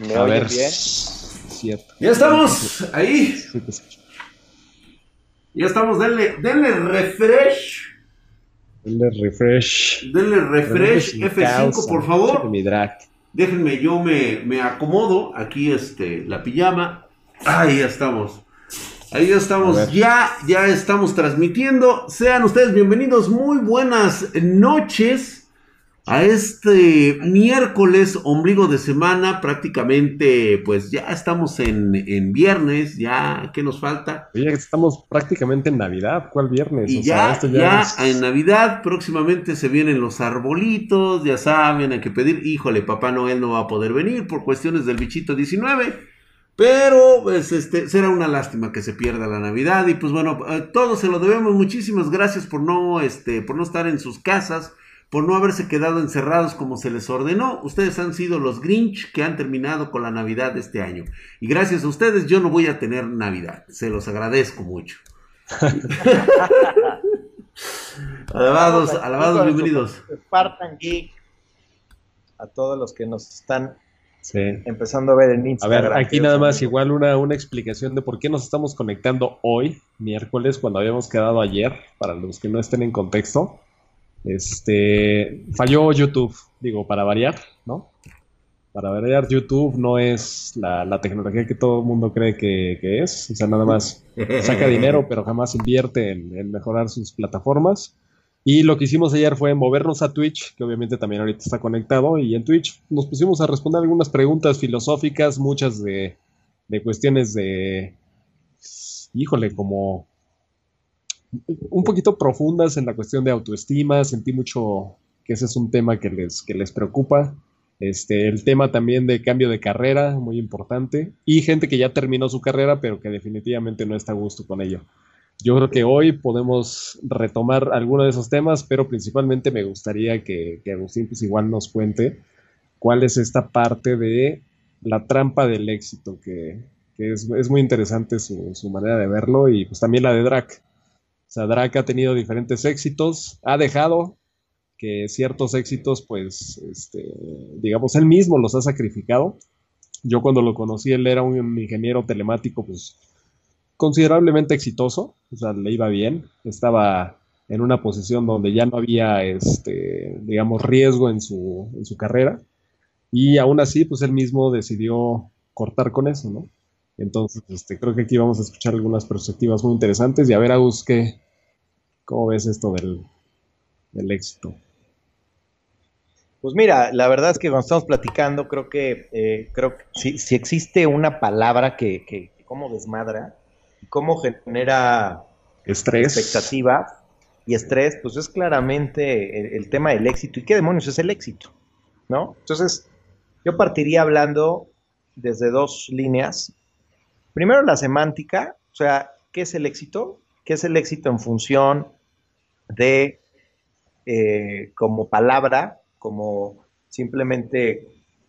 ¿Me a bien? Cierto. Ya estamos ahí. Ya estamos, denle, denle refresh. Denle refresh. Denle refresh F5, por favor. Mi drag. Déjenme, yo me, me acomodo aquí este, la pijama. Ahí ya estamos. Ahí ya estamos, ya, ya estamos transmitiendo. Sean ustedes bienvenidos, muy buenas noches a este miércoles, ombligo de semana, prácticamente, pues ya estamos en, viernes, ya, ¿qué nos falta? Estamos prácticamente en Navidad, ¿cuál viernes? Y ya, ya, en Navidad, próximamente se vienen los arbolitos, ya saben, hay que pedir, híjole, Papá Noel no va a poder venir por cuestiones del bichito 19, pero pues, este, será una lástima que se pierda la Navidad y pues bueno, eh, todos se lo debemos, muchísimas gracias por no, este, por no estar en sus casas por no haberse quedado encerrados como se les ordenó. Ustedes han sido los Grinch que han terminado con la Navidad de este año. Y gracias a ustedes yo no voy a tener Navidad. Se los agradezco mucho. alabados, alabados, bienvenidos. Spartan Geek. A todos los que nos están empezando a ver en Instagram. A ver, aquí nada más igual una, una explicación de por qué nos estamos conectando hoy, miércoles, cuando habíamos quedado ayer, para los que no estén en contexto. Este, falló YouTube, digo, para variar, ¿no? Para variar, YouTube no es la, tecnología que todo el mundo cree que, es. O sea, nada más saca dinero, pero jamás invierte en, mejorar sus plataformas. Y lo que hicimos ayer fue movernos a Twitch, que obviamente también ahorita está conectado, y en Twitch nos pusimos a responder algunas preguntas filosóficas, muchas de, de cuestiones de, híjole, como un poquito profundas en la cuestión de autoestima. Sentí mucho que ese es un tema que les, que les preocupa. Este, el tema también de cambio de carrera, muy importante. Y gente que ya terminó su carrera, pero que definitivamente no está a gusto con ello. Yo creo que hoy podemos retomar alguno de esos temas, pero principalmente me gustaría que, Agustín pues igual nos cuente cuál es esta parte de la trampa del éxito, que, es, muy interesante su, su, manera de verlo y pues también la de Drac. Drake ha tenido diferentes éxitos, ha dejado que ciertos éxitos, pues, este, digamos, él mismo los ha sacrificado. Yo cuando lo conocí, él era un ingeniero telemático, pues, considerablemente exitoso, o sea, le iba bien, estaba en una posición donde ya no había, este, digamos, riesgo en su, en su carrera, y aún así, pues, él mismo decidió cortar con eso, ¿no? Entonces, este, creo que aquí vamos a escuchar algunas perspectivas muy interesantes y a ver, Agus, ¿qué, ¿cómo ves esto del, éxito? Pues mira, la verdad es que cuando estamos platicando, creo que, eh, creo que si, existe una palabra que, que, cómo desmadra, cómo genera estrés, expectativas y estrés, pues es claramente el, el, tema del éxito. ¿Y qué demonios es el éxito? ¿No? Entonces, yo partiría hablando desde dos líneas. Primero la semántica, o sea, ¿qué es el éxito? ¿Qué es el éxito en función de, eh, como palabra, como simplemente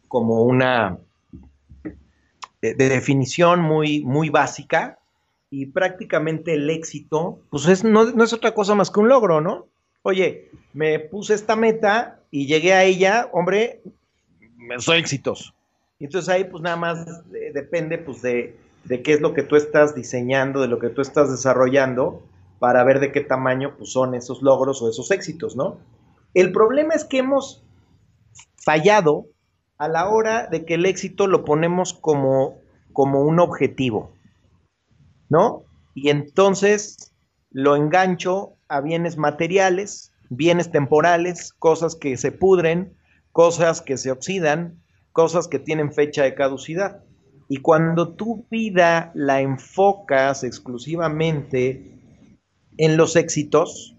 como una de, definición muy, muy básica? Y prácticamente el éxito, pues es, no, no es otra cosa más que un logro, ¿no? Oye, me puse esta meta y llegué a ella, hombre, soy exitoso. Y entonces ahí pues nada más depende pues de de qué es lo que tú estás diseñando, de lo que tú estás desarrollando, para ver de qué tamaño pues, son esos logros o esos éxitos, ¿no? El problema es que hemos fallado a la hora de que el éxito lo ponemos como, como un objetivo, ¿no? Y entonces lo engancho a bienes materiales, bienes temporales, cosas que se pudren, cosas que se oxidan, cosas que tienen fecha de caducidad. Y cuando tu vida la enfocas exclusivamente en los éxitos,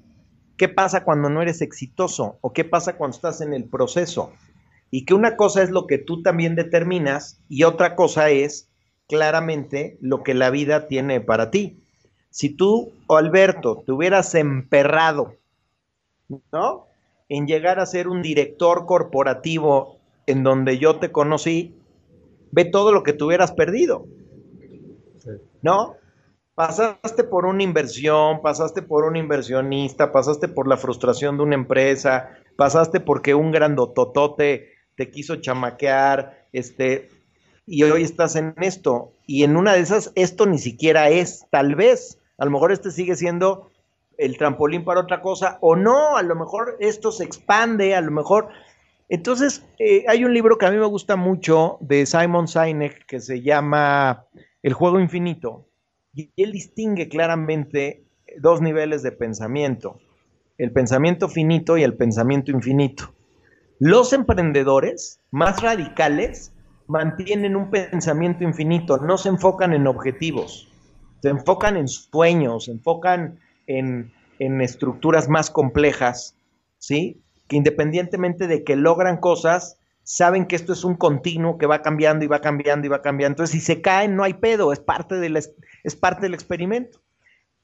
¿qué pasa cuando no eres exitoso? ¿O qué pasa cuando estás en el proceso? Y que una cosa es lo que tú también determinas y otra cosa es claramente lo que la vida tiene para ti. Si tú, Alberto, te hubieras emperrado, ¿no? En llegar a ser un director corporativo en donde yo te conocí, ve todo lo que tú hubieras perdido. ¿No? Pasaste por una inversión, pasaste por un inversionista, pasaste por la frustración de una empresa, pasaste porque un grandototote te quiso chamaquear, este, y hoy estás en esto. Y en una de esas, esto ni siquiera es, tal vez. A lo mejor este sigue siendo el trampolín para otra cosa, o no, a lo mejor esto se expande, a lo mejor. Entonces, eh, hay un libro que a mí me gusta mucho de Simon Sinek que se llama El juego infinito, y él distingue claramente dos niveles de pensamiento, el pensamiento finito y el pensamiento infinito. Los emprendedores más radicales mantienen un pensamiento infinito, no se enfocan en objetivos, se enfocan en sueños, se enfocan en, estructuras más complejas, ¿sí? Que independientemente de que logran cosas, saben que esto es un continuo que va cambiando y va cambiando y va cambiando. Entonces, si se caen, no hay pedo, es parte, es parte del experimento.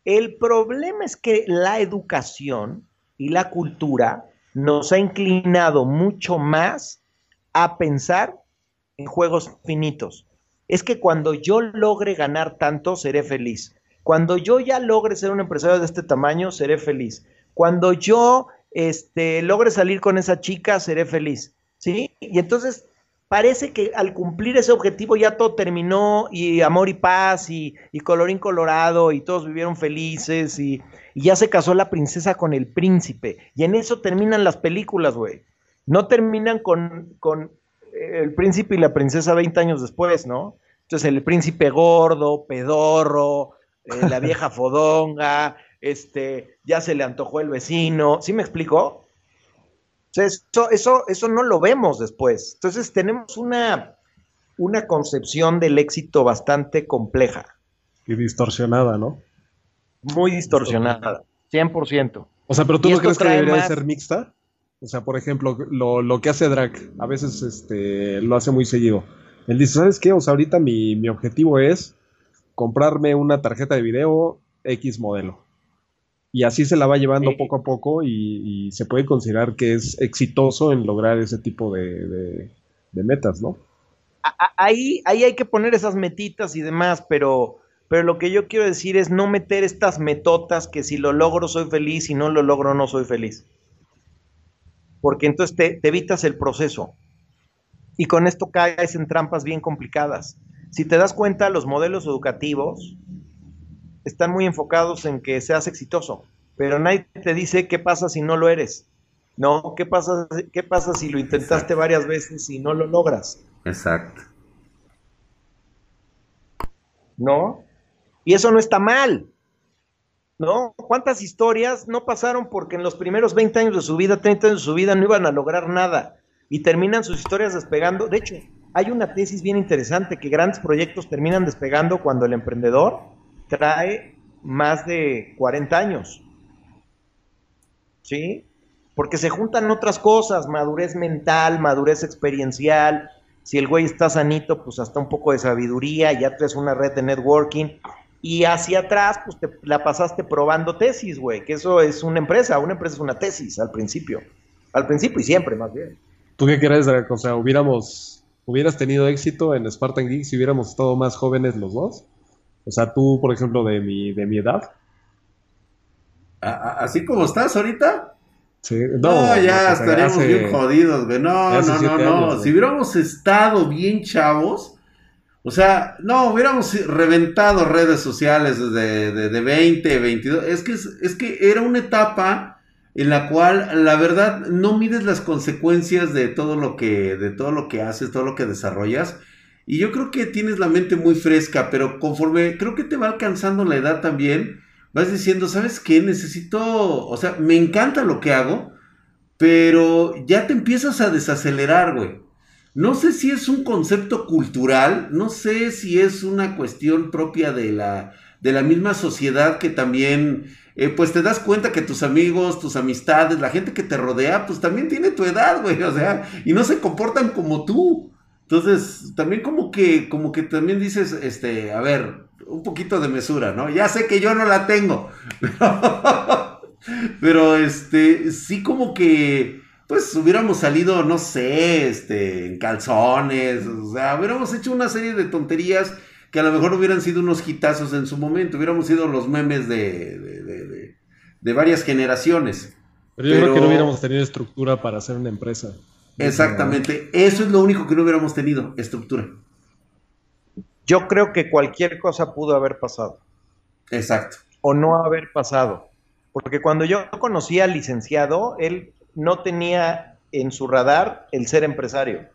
El problema es que la educación y la cultura nos ha inclinado mucho más a pensar en juegos finitos. Es que cuando yo logre ganar tanto, seré feliz. Cuando yo ya logre ser un empresario de este tamaño, seré feliz. Cuando yo este, logre salir con esa chica, seré feliz. ¿Sí? Y entonces parece que al cumplir ese objetivo ya todo terminó y amor y paz y, colorín colorado y todos vivieron felices y, y, ya se casó la princesa con el príncipe. Y en eso terminan las películas, güey. No terminan con, con el príncipe y la princesa 20 años después, ¿no? Entonces el príncipe gordo, pedorro, eh, la vieja fodonga, este, ya se le antojó el vecino, ¿sí me explico? eso, eso, eso no lo vemos después. Entonces tenemos una, una concepción del éxito bastante compleja. Y distorsionada, ¿no? Muy distorsionada, 100%. O sea, pero tú no crees que debería ser mixta? O sea, por ejemplo, lo, que hace Drac, a veces este, lo hace muy seguido. Él dice, ¿sabes qué? O sea, ahorita mi, objetivo es comprarme una tarjeta de video X modelo. Y así se la va llevando poco a poco y, se puede considerar que es exitoso en lograr ese tipo de, metas, ¿no? Ahí, ahí hay que poner esas metitas y demás, pero, pero lo que yo quiero decir es no meter estas metotas que si lo logro soy feliz, si no lo logro no soy feliz porque entonces te, evitas el proceso. Y con esto caes en trampas bien complicadas. Si te das cuenta, los modelos educativos están muy enfocados en que seas exitoso, pero nadie te dice qué pasa si no lo eres. No, ¿qué pasa, qué pasa si lo intentaste varias veces y no lo logras? Exacto. ¿No? Y eso no está mal. ¿no? ¿Cuántas historias no pasaron porque en los primeros 20 años de su vida, 30 años de su vida, no iban a lograr nada y terminan sus historias despegando? De hecho, hay una tesis bien interesante que grandes proyectos terminan despegando cuando el emprendedor trae más de 40 años. ¿Sí? Porque se juntan otras cosas, madurez mental, madurez experiencial. Si el güey está sanito, pues hasta un poco de sabiduría, ya traes una red de networking y hacia atrás, pues te la pasaste probando tesis, güey, que eso es una empresa, una empresa es una tesis al principio, al principio y siempre más bien. ¿Tú qué crees, O sea, hubiéramos, hubieras tenido éxito en Spartan Geek si hubiéramos estado más jóvenes los dos? O sea, tú, por ejemplo, de mi, de mi edad. ¿Así como estás ahorita? Sí, no, ya estaríamos bien jodidos, güey. No, no, no, no. Si hubiéramos estado bien chavos, o sea, no, hubiéramos reventado redes sociales desde de, de 20, 22. Es que, es, que era una etapa en la cual, la verdad, no mides las consecuencias de todo lo que, de todo lo que haces, todo lo que desarrollas. Y yo creo que tienes la mente muy fresca, pero conforme creo que te va alcanzando la edad también, vas diciendo, ¿sabes qué? Necesito, o sea, me encanta lo que hago, pero ya te empiezas a desacelerar, güey. No sé si es un concepto cultural, no sé si es una cuestión propia de la, de la misma sociedad que también, eh, pues te das cuenta que tus amigos, tus amistades, la gente que te rodea, pues también tiene tu edad, güey, o sea, y no se comportan como tú. Entonces, también como que, como que también dices, este, a ver, un poquito de mesura, ¿no? Ya sé que yo no la tengo, pero este, sí como que pues hubiéramos salido, no sé, este, en calzones, o sea, hubiéramos hecho una serie de tonterías que a lo mejor hubieran sido unos hitazos en su momento, hubiéramos sido los memes de, de, de, varias generaciones. Pero yo creo que no hubiéramos tenido estructura para hacer una empresa. Exactamente, eso es lo único que no hubiéramos tenido, estructura. yo creo que cualquier cosa pudo haber pasado. Exacto. O no haber pasado. Porque cuando yo conocí al licenciado, él no tenía en su radar el ser empresario.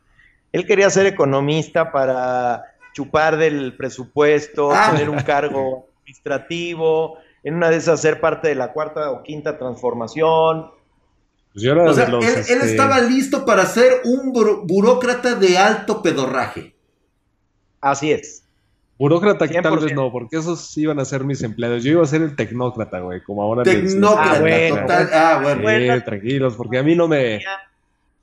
Él quería ser economista para chupar del presupuesto, Ah. tener un cargo administrativo, en una de esas ser parte de la cuarta o quinta transformación. Pues yo era O sea, de los, él, él este, estaba listo para ser un buro- burócrata de alto pedorraje. Así es. Burócrata que tal 100%. vez no, porque esos iban a ser mis empleados. Yo iba a ser el tecnócrata, güey, como ahora les- les- Tecnócrata, Ah, bueno. total. Ah, bueno. Sí, Bueno. tranquilos, porque a mí no me,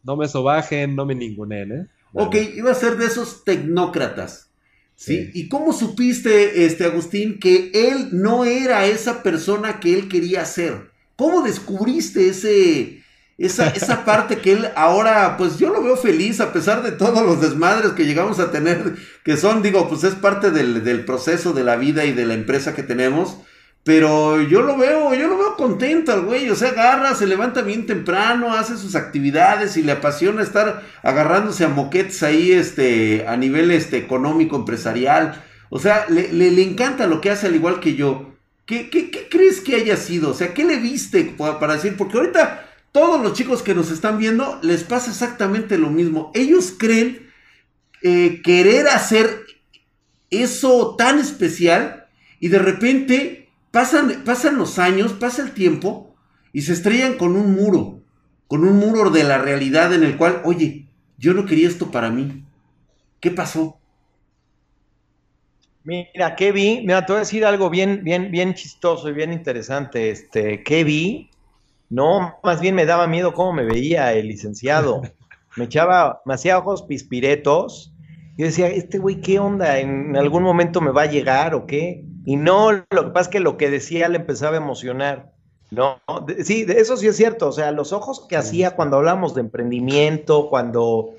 no me sobajen, no me ningunen, ¿eh? Ok, iba a ser de esos tecnócratas. ¿sí? Sí. ¿Y cómo supiste, este, Agustín, que él no era esa persona que él quería ser? ¿Cómo descubriste ese, esa, esa parte que él ahora, pues yo lo veo feliz a pesar de todos los desmadres que llegamos a tener, que son, digo, pues es parte del, del proceso de la vida y de la empresa que tenemos. Pero yo lo veo, yo lo veo contento al güey, o sea, agarra, se levanta bien temprano, hace sus actividades y le apasiona estar agarrándose a moquetes ahí, este, a nivel, este, económico, empresarial. O sea, le, le- le encanta lo que hace al igual que yo. ¿Qué, qué, qué crees que haya sido? O sea, ¿qué le viste pa- para decir? Porque ahorita todos los chicos que nos están viendo les pasa exactamente lo mismo. Ellos creen eh, querer hacer eso tan especial y de repente pasan, pasan los años, pasa el tiempo y se estrellan con un muro, con un muro de la realidad en el cual, oye, yo no quería esto para mí. ¿Qué pasó? Mira, ¿qué vi? Mira, te voy a decir algo bien, bien, bien chistoso y bien interesante. Este, ¿qué vi? No, más bien me daba miedo cómo me veía el licenciado. Me echaba, me hacía ojos pispiretos. Yo decía, este güey, ¿qué onda? ¿En algún momento me va a llegar o qué? Y no, lo que pasa es que lo que decía le empezaba a emocionar. No, de- sí, de eso sí es cierto. O sea, los ojos que hacía cuando hablamos de emprendimiento, cuando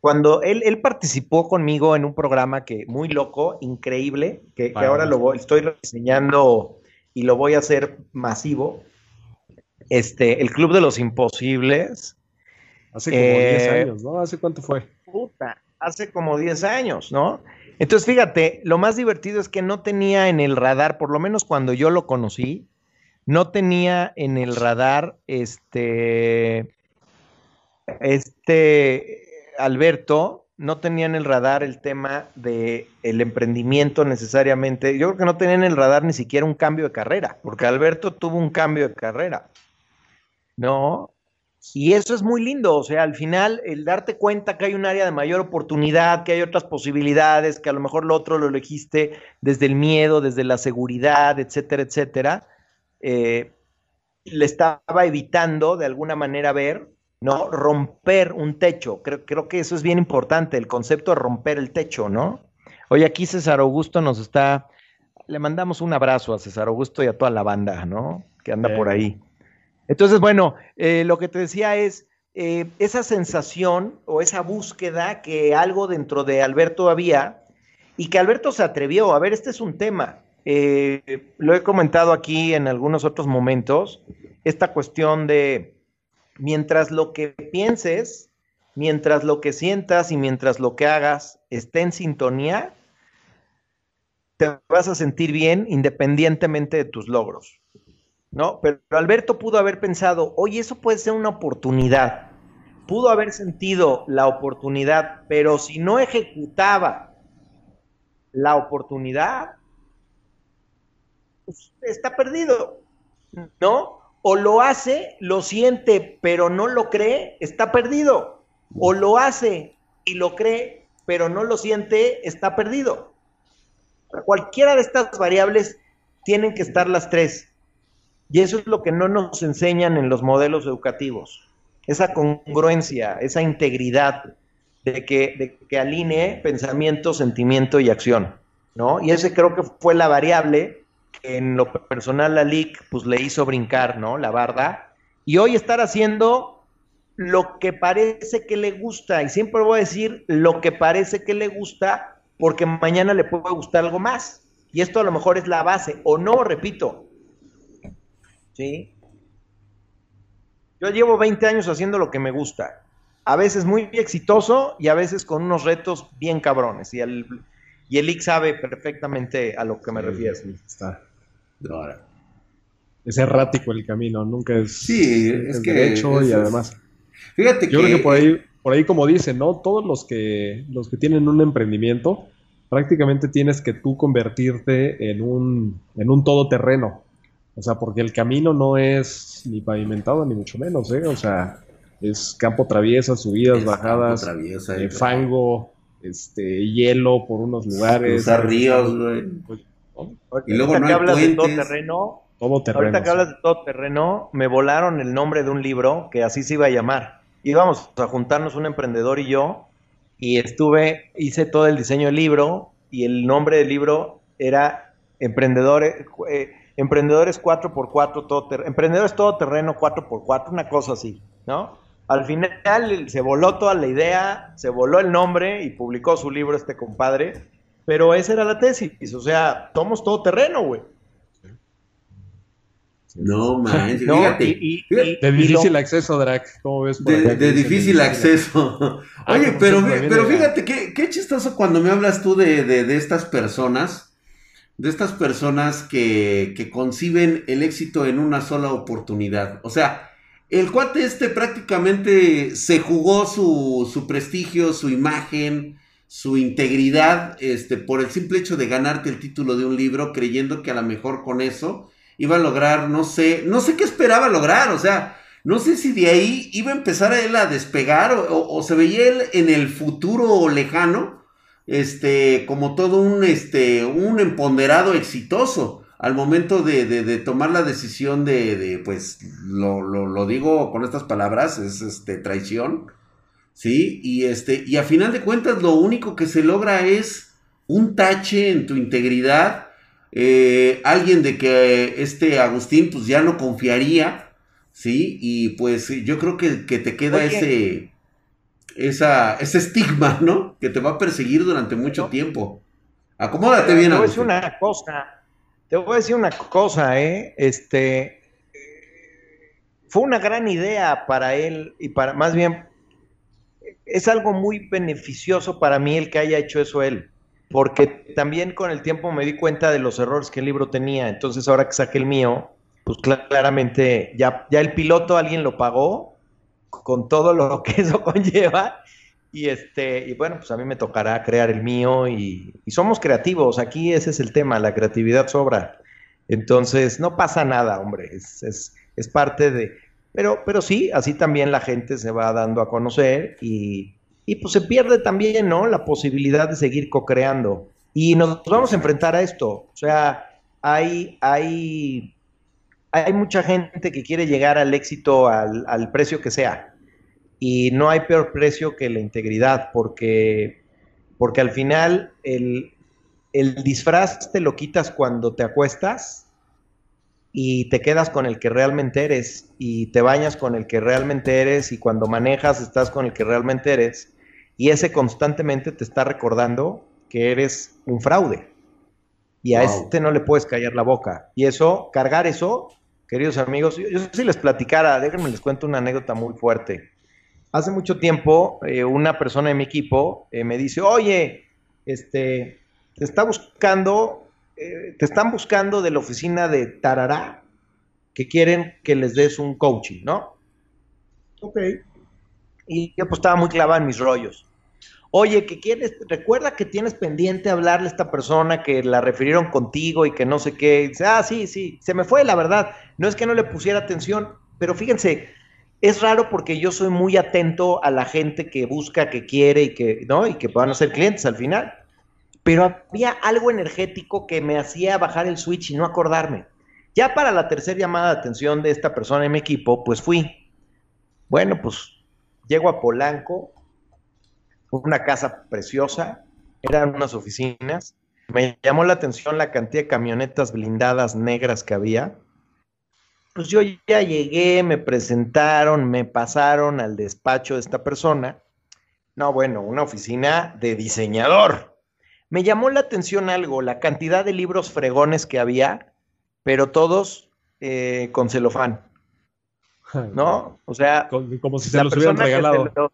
cuando él, él participó conmigo en un programa que muy loco, increíble, que, ahora lo voy, estoy diseñando y lo voy a hacer masivo. Este, el Club de los Imposibles. Hace como 10 Eh, años, ¿no? ¿Hace cuánto fue? Puta, hace como 10 años, ¿no? Entonces, fíjate, lo más divertido es que no tenía en el radar, por lo menos cuando yo lo conocí, no tenía en el radar este, este Alberto, no tenía en el radar el tema de el emprendimiento necesariamente. Yo creo que no tenía en el radar ni siquiera un cambio de carrera, porque Alberto tuvo un cambio de carrera, ¿no? Y eso es muy lindo, o sea, al final el darte cuenta que hay un área de mayor oportunidad, que hay otras posibilidades, que a lo mejor lo otro lo elegiste desde el miedo, desde la seguridad, etcétera, etcétera, eh, le estaba evitando de alguna manera ver, ¿no? Romper un techo. Creo, creo que eso es bien importante, el concepto de romper el techo, ¿no? Oye, aquí César Augusto nos está, le mandamos un abrazo a César Augusto y a toda la banda, ¿no? Que anda Bien. por ahí. Entonces, bueno, eh, lo que te decía es eh, esa sensación o esa búsqueda que algo dentro de Alberto había y que Alberto se atrevió. A ver, este es un tema. eh, lo he comentado aquí en algunos otros momentos. Esta cuestión de mientras lo que pienses, mientras lo que sientas y mientras lo que hagas esté en sintonía, te vas a sentir bien independientemente de tus logros. ¿No? Pero Alberto pudo haber pensado, oye, eso puede ser una oportunidad. Pudo haber sentido la oportunidad, pero si no ejecutaba la oportunidad, pues, está perdido, ¿no? O lo hace, lo siente, pero no lo cree, está perdido. O lo hace y lo cree, pero no lo siente, está perdido. Cualquiera de estas variables tienen que estar las tres. Y eso es lo que no nos enseñan en los modelos educativos. Esa congruencia, esa integridad de que, de que alinee pensamiento, sentimiento y acción. ¿no? Y ese creo que fue la variable que en lo personal la LIC pues, le hizo brincar ¿no? la barda. Y hoy estar haciendo lo que parece que le gusta. Y siempre voy a decir lo que parece que le gusta porque mañana le puede gustar algo más. Y esto a lo mejor es la base. O no, repito, ¿sí? Yo llevo 20 años haciendo lo que me gusta. A veces muy exitoso y a veces con unos retos bien cabrones. Y, el, Y el IC sabe perfectamente a lo que me refiero. Sí, está. Ahora. Es errático el camino, nunca es, Sí, es es que derecho y además. Fíjate Yo que, creo que por ahí, por ahí como dicen, ¿no? Todos los que, los que tienen un emprendimiento, prácticamente tienes que tú convertirte en un, en un todoterreno. O sea, porque el camino no es ni pavimentado ni mucho menos, ¿eh? O sea, es campo traviesa, subidas, es bajadas, campo traviesa, eh, fango, este, hielo por unos lugares. Cruzar ríos, güey. Y luego Ahorita no que hay hablas de todo terreno, Todo terreno. ahorita que hablas de todo terreno, me volaron el nombre de un libro que así se iba a llamar. Íbamos a juntarnos un emprendedor y yo, y estuve, hice todo el diseño del libro, y el nombre del libro era Emprendedores, eh, Emprendedores 4x4, todo Emprendedores Todoterreno 4x4, una cosa así, ¿no? Al final se voló toda la idea, se voló el nombre y publicó su libro este compadre, pero esa era la tesis, o sea, somos todo terreno, güey. No manches, No, fíjate. y- y- fíjate, y- De difícil lo- acceso, Drac. ¿Cómo ves? por de, acá de difícil acceso. Ah, Oye, como pero, pero fíjate, qué, qué chistoso cuando me hablas tú de, de- de estas personas, de estas personas que, que conciben el éxito en una sola oportunidad. O sea, el cuate este prácticamente se jugó su, su prestigio, su imagen, su integridad, este, por el simple hecho de ganarte el título de un libro, creyendo que a lo mejor con eso iba a lograr, no sé, no sé qué esperaba lograr, o sea, no sé si de ahí iba a empezar a él a despegar o, o- o se veía él en el futuro lejano, este, como todo un, este, un empoderado exitoso al momento de, de- de tomar la decisión de, de, pues, lo, lo- lo digo con estas palabras, es este, traición, ¿sí? Y, este, y a final de cuentas lo único que se logra es un tache en tu integridad, eh, alguien de que este Agustín pues ya no confiaría, ¿sí? Y pues yo creo que, que te queda Oye. ese, esa, ese estigma, ¿no? Que te va a perseguir durante mucho No. tiempo. Acomódate bien, Te voy a decir una cosa. Te voy a decir una cosa, ¿eh? Este. Fue una gran idea para él y para. Más bien. Es algo muy beneficioso para mí el que haya hecho eso él. Porque también con el tiempo me di cuenta de los errores que el libro tenía. Entonces, ahora que saqué el mío, pues cla- claramente ya, ya el piloto alguien lo pagó con todo lo que eso conlleva. Y este, y bueno, pues a mí me tocará crear el mío y, y somos creativos. Aquí ese es el tema, la creatividad sobra. Entonces, no pasa nada, hombre. Es, es, es parte de. Pero, pero sí, así también la gente se va dando a conocer y, y pues se pierde también, ¿no? La posibilidad de seguir co-creando. Y nos vamos a enfrentar a esto. O sea, hay, hay, hay mucha gente que quiere llegar al éxito al, al precio que sea. Y no hay peor precio que la integridad, porque, porque al final el, el disfraz te lo quitas cuando te acuestas y te quedas con el que realmente eres y te bañas con el que realmente eres y cuando manejas estás con el que realmente eres y ese constantemente te está recordando que eres un fraude y a Wow. este no le puedes callar la boca y eso, cargar eso, queridos amigos, yo, yo si les platicara, déjenme les cuento una anécdota muy fuerte. Hace mucho tiempo eh, una persona de mi equipo eh, me dice, oye, este, te está buscando eh, te están buscando de la oficina de Tarará que quieren que les des un coaching, ¿no? Ok. Y yo pues estaba muy clavado en mis rollos. Oye, que quieres, recuerda que tienes pendiente hablarle a esta persona que la refirieron contigo y que no sé qué. Ah, sí, sí, se me fue, la verdad. No es que no le pusiera atención, pero fíjense, es raro porque yo soy muy atento a la gente que busca, que quiere y que, ¿no? Y que puedan ser clientes al final pero había algo energético que me hacía bajar el switch y no acordarme. Ya para la tercera llamada de atención de esta persona en mi equipo, pues fui. Bueno, pues llego a Polanco, una casa preciosa, eran unas oficinas. Me llamó la atención la cantidad de camionetas blindadas negras que había. Pues yo ya llegué, me presentaron, me pasaron al despacho de esta persona. No, bueno, una oficina de diseñador. Me llamó la atención algo, la cantidad de libros fregones que había, pero todos eh, con celofán, ¿no? O sea, Como si se los hubieran regalado.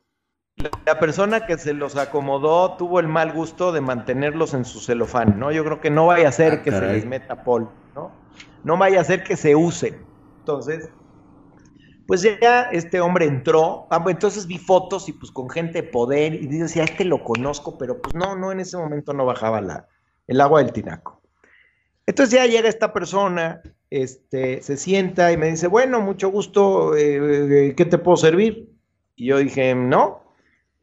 La persona que se los acomodó tuvo el mal gusto de mantenerlos en su celofán, ¿no? Yo creo que no vaya a ser Ah, que se les meta polvo, ¿no? No vaya a ser que se use. Entonces, pues ya este hombre entró, ah, entonces vi fotos y pues con gente de poder y decía, este lo conozco, pero pues no, no, en ese momento no bajaba la, el agua del tinaco. Entonces ya llega esta persona, este, se sienta y me dice, bueno, mucho gusto, eh, eh, ¿qué te puedo servir? Y yo dije, no,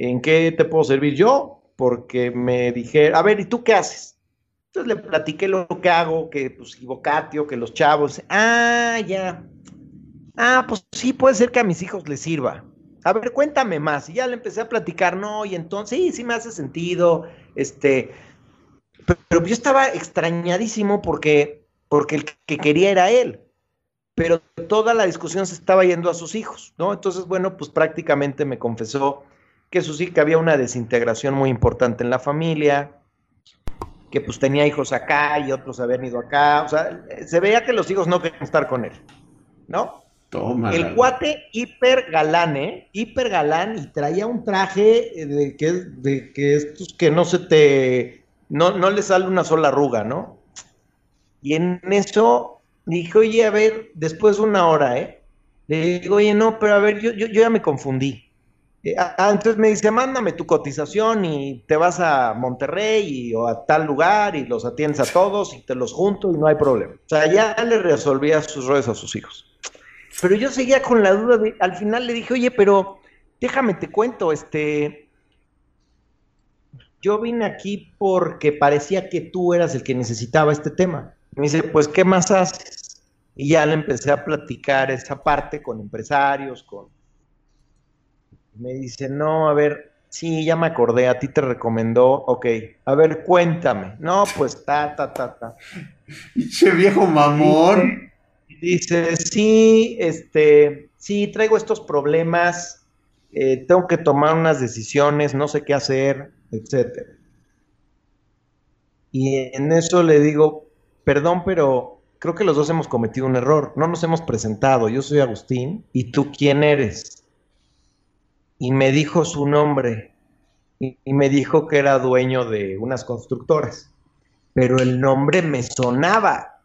¿en qué te puedo servir yo? Porque me dije, a ver, ¿y tú qué haces? Entonces le platiqué lo que hago, que pues Ivocatio, que los chavos, ah, ya, ah, pues sí, puede ser que a mis hijos les sirva. A ver, cuéntame más. Y ya le empecé a platicar, no, y entonces, sí, sí me hace sentido, este, pero, pero yo estaba extrañadísimo porque, porque el que quería era él pero toda la discusión se estaba yendo a sus hijos, ¿no? Entonces, bueno, pues prácticamente me confesó que sus hijos, que había una desintegración muy importante en la familia, que pues tenía hijos acá y otros habían ido acá, o sea, se veía que los hijos no querían estar con él, ¿no? Toma. El cuate hiper galán, ¿eh? Hiper galán y traía un traje eh, de que, de que estos que no se te, no, no le sale una sola arruga, ¿no? Y en eso dije, oye, a ver, después de una hora, ¿eh? Le digo, oye, no, pero a ver, yo, yo, yo ya me confundí. Eh, ah, entonces me dice, mándame tu cotización y te vas a Monterrey y, o a tal lugar y los atiendes a todos y te los junto y no hay problema. O sea, ya le resolvía sus rollos a sus hijos. Pero yo seguía con la duda de, al final le dije, oye, pero déjame te cuento, este, yo vine aquí porque parecía que tú eras el que necesitaba este tema. Me dice, pues, ¿qué más haces? Y ya le empecé a platicar esa parte con empresarios, con... Me dice, no, a ver, sí, ya me acordé, a ti te recomendó, ok, a ver, cuéntame. No, pues, ta, ta, ta, ta. Pinche viejo mamón. Dice, sí, este, sí, traigo estos problemas, eh, tengo que tomar unas decisiones, no sé qué hacer, etcétera. Y en eso le digo, perdón, pero creo que los dos hemos cometido un error. No nos hemos presentado. Yo soy Agustín y tú quién eres. Y me dijo su nombre y, me dijo que era dueño de unas constructoras. Pero el nombre me sonaba.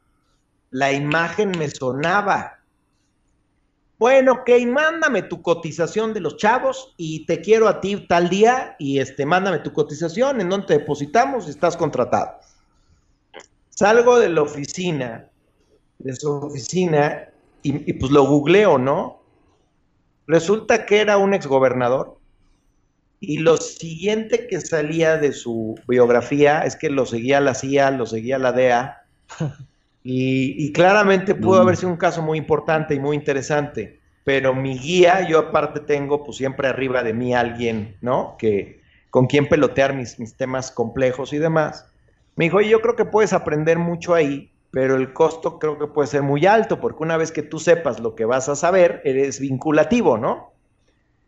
La imagen me sonaba. Bueno, ok, mándame tu cotización de los chavos y te quiero a ti tal día y este, mándame tu cotización en donde te depositamos y estás contratado. Salgo de la oficina, de su oficina, y, y pues lo googleo, ¿no? Resulta que era un exgobernador y lo siguiente que salía de su biografía es que lo seguía la CIA, lo seguía la DEA y, y claramente pudo No. haber sido un caso muy importante y muy interesante, pero mi guía, yo aparte tengo pues siempre arriba de mí alguien, ¿no? Que con quien pelotear mis, mis temas complejos y demás. Me dijo, oye, yo creo que puedes aprender mucho ahí, pero el costo creo que puede ser muy alto, porque una vez que tú sepas lo que vas a saber, eres vinculativo, ¿no?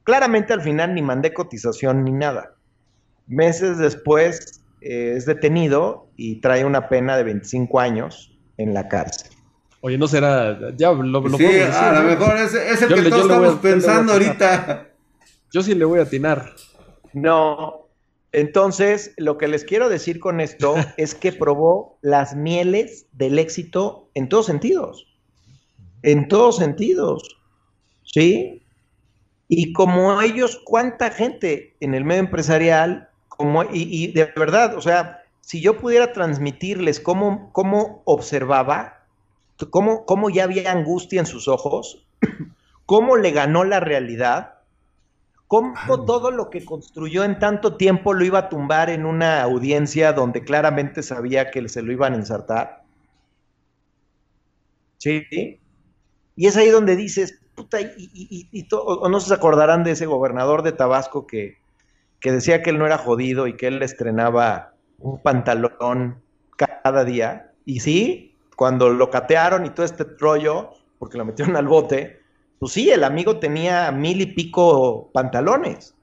Claramente al final ni mandé cotización ni nada. Meses después eh, es detenido y trae una pena de 25 años en la cárcel. Oye, no será. Ya lo, lo Sí, podemos decir, a lo ¿no? mejor es, es el Yo que le- todos estamos a pensando ahorita. Yo sí le voy a atinar. No. Entonces, lo que les quiero decir con esto es que probó las mieles del éxito en todos sentidos. En todos sentidos. ¿Sí? Y como ellos, cuánta gente en el medio empresarial, como, y, y de verdad, o sea, si yo pudiera transmitirles cómo, cómo observaba, cómo, cómo ya había angustia en sus ojos, cómo le ganó la realidad, cómo todo lo que construyó en tanto tiempo lo iba a tumbar en una audiencia donde claramente sabía que se lo iban a ensartar. Sí. Y es ahí donde dices, puta, y, y- y- o no se acordarán de ese gobernador de Tabasco que, que decía que él no era jodido y que él le estrenaba un pantalón cada día. Y sí, cuando lo catearon y todo este rollo, porque lo metieron al bote, pues sí, el amigo tenía mil y pico pantalones,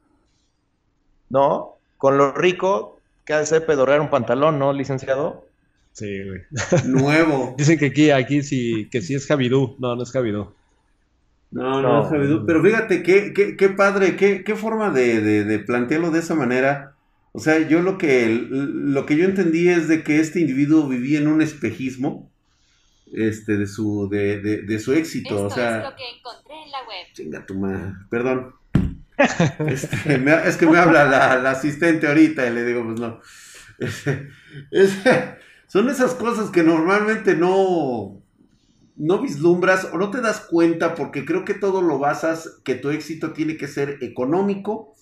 ¿no? Con lo rico que ha de ser pedorrear un pantalón, ¿no, licenciado? Sí, güey. Nuevo. Dicen que aquí, aquí sí, que sí es Javidú. No, no es Javidú. No, no, pero fíjate qué, qué, qué padre, qué, qué forma de, de, de, plantearlo de esa manera. O sea, yo lo que, lo que yo entendí es de que este individuo vivía en un espejismo este, de, su, de, de, de su éxito. o sea, es lo que encontré en la web. Chinga tu madre, perdón. Este, es que me habla la, la, asistente ahorita y le digo, pues no. Es, son esas cosas que normalmente no, no vislumbras o no te das cuenta porque creo que todo lo basas que tu éxito tiene que ser económico,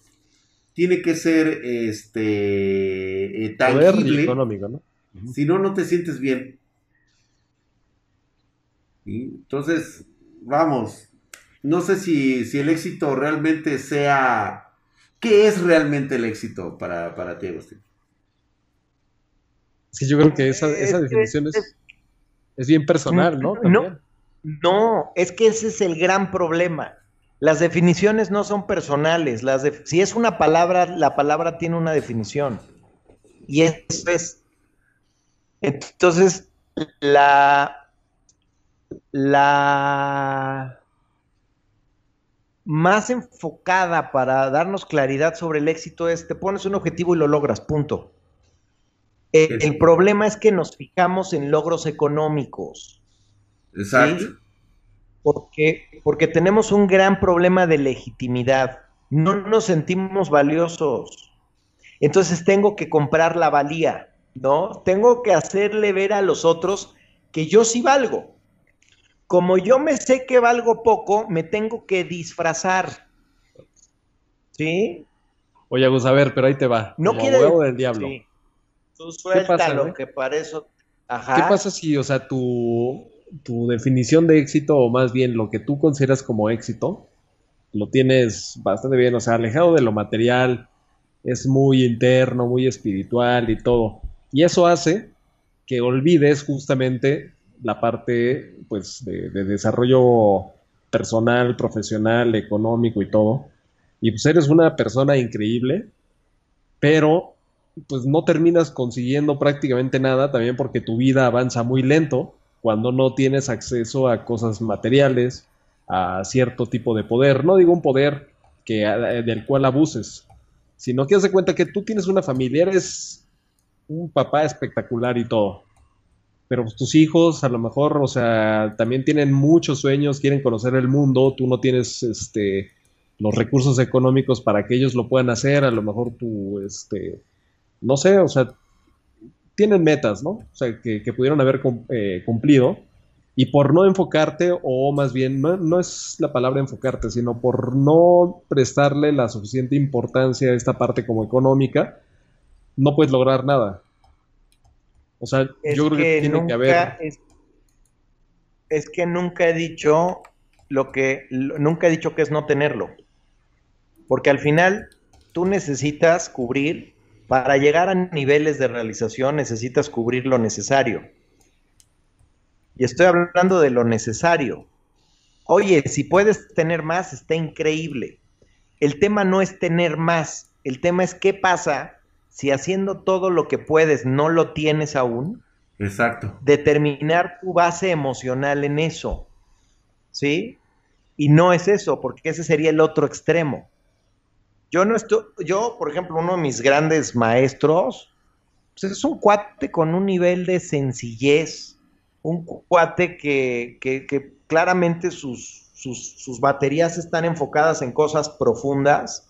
tiene que ser este eh, tangible. económico, ¿no? Si no, no te sientes bien. Entonces, vamos, no sé si, si, el éxito realmente sea... ¿Qué es realmente el éxito para, para ti, Agustín? Sí, yo creo que esa, esa definición es, es bien personal, ¿no? No, no, es que ese es el gran problema. Las definiciones no son personales. Las si es una palabra, la palabra tiene una definición. Y eso es. Entonces, la, la más enfocada para darnos claridad sobre el éxito es, te pones un objetivo y lo logras, punto. El, problema es que nos fijamos en logros económicos. Exacto. Porque, porque tenemos un gran problema de legitimidad. No nos sentimos valiosos. Entonces tengo que comprar la valía, ¿no? Tengo que hacerle ver a los otros que yo sí valgo. Como yo me sé que valgo poco, me tengo que disfrazar. ¿Sí? Oye, Gus, a ver, pero ahí te va. No quiere... del diablo. Tú suéltalo, lo que para eso. Ajá. ¿Qué pasa si, o sea, tu, tu definición de éxito, o más bien lo que tú consideras como éxito, lo tienes bastante bien, o sea, alejado de lo material, es muy interno, muy espiritual y todo. Y eso hace que olvides justamente la parte, pues, de, de desarrollo personal, profesional, económico y todo. Y pues eres una persona increíble, pero pues no terminas consiguiendo prácticamente nada, también porque tu vida avanza muy lento cuando no tienes acceso a cosas materiales, a cierto tipo de poder. No digo un poder que, del cual abuses, sino que haz de cuenta que tú tienes una familia, eres un papá espectacular y todo. Pero pues, tus hijos a lo mejor, o sea, también tienen muchos sueños, quieren conocer el mundo, tú no tienes este los recursos económicos para que ellos lo puedan hacer, a lo mejor tú este no sé, o sea, tienen metas, ¿no? O sea, que, pudieron haber eh, cumplido. Y por no enfocarte, o más bien, no, es la palabra enfocarte, sino por no prestarle la suficiente importancia a esta parte como económica, no puedes lograr nada. O sea, yo creo que, tiene que haber. Es, que nunca he dicho lo que. Nunca he dicho que es no tenerlo. Porque al final tú necesitas cubrir para llegar a niveles de realización necesitas cubrir lo necesario. Y estoy hablando de lo necesario. Oye, si puedes tener más, está increíble. El tema no es tener más, el tema es qué pasa si haciendo todo lo que puedes no lo tienes aún. Exacto. Determinar tu base emocional en eso. ¿Sí? Y no es eso, porque ese sería el otro extremo. Yo no estoy, yo, por ejemplo, uno de mis grandes maestros, pues es un cuate con un nivel de sencillez, un cuate que, que, claramente sus, sus, sus, baterías están enfocadas en cosas profundas,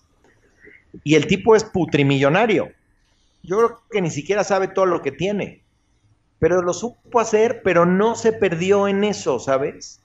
y el tipo es putrimillonario. Yo creo que ni siquiera sabe todo lo que tiene, pero lo supo hacer, pero no se perdió en eso, ¿sabes?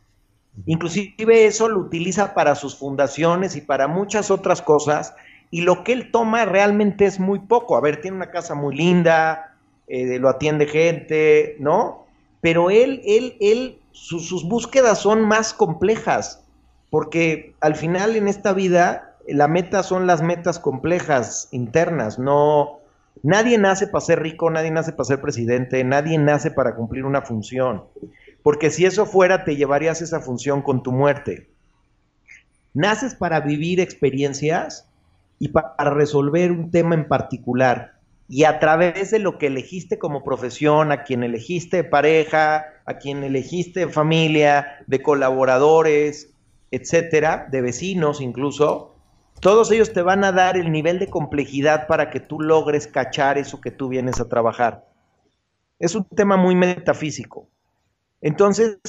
Inclusive eso lo utiliza para sus fundaciones y para muchas otras cosas y lo que él toma realmente es muy poco. A ver, tiene una casa muy linda, eh, lo atiende gente, ¿no? Pero él, él, él, sus búsquedas son más complejas, porque al final en esta vida la meta son las metas complejas, internas, no... Nadie nace para ser rico, nadie nace para ser presidente, nadie nace para cumplir una función, porque si eso fuera te llevarías esa función con tu muerte. Naces para vivir experiencias y para resolver un tema en particular. Y a través de lo que elegiste como profesión, a quien elegiste pareja, a quien elegiste familia, de colaboradores, etcétera, de vecinos incluso, todos ellos te van a dar el nivel de complejidad para que tú logres cachar eso que tú vienes a trabajar. Es un tema muy metafísico. Entonces,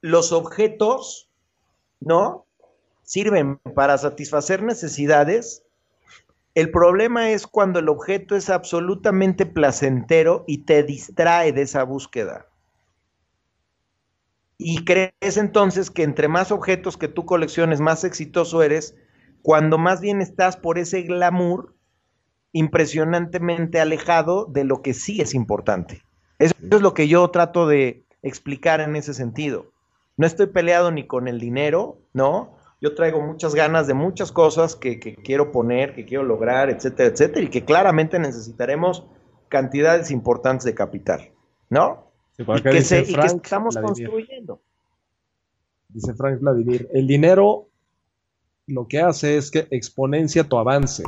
los objetos, ¿no? Sirven para satisfacer necesidades. El problema es cuando el objeto es absolutamente placentero y te distrae de esa búsqueda. Y crees entonces que entre más objetos que tú colecciones, más exitoso eres, cuando más bien estás por ese glamour impresionantemente alejado de lo que sí es importante. Eso es lo que yo trato de explicar en ese sentido. No estoy peleado ni con el dinero, ¿no? Yo traigo muchas ganas de muchas cosas que, quiero poner, que quiero lograr, etcétera, etcétera, y que claramente necesitaremos cantidades importantes de capital, ¿no? y, que estamos construyendo. Dice Frank Vladimir, el dinero lo que hace es que exponencia tu avance,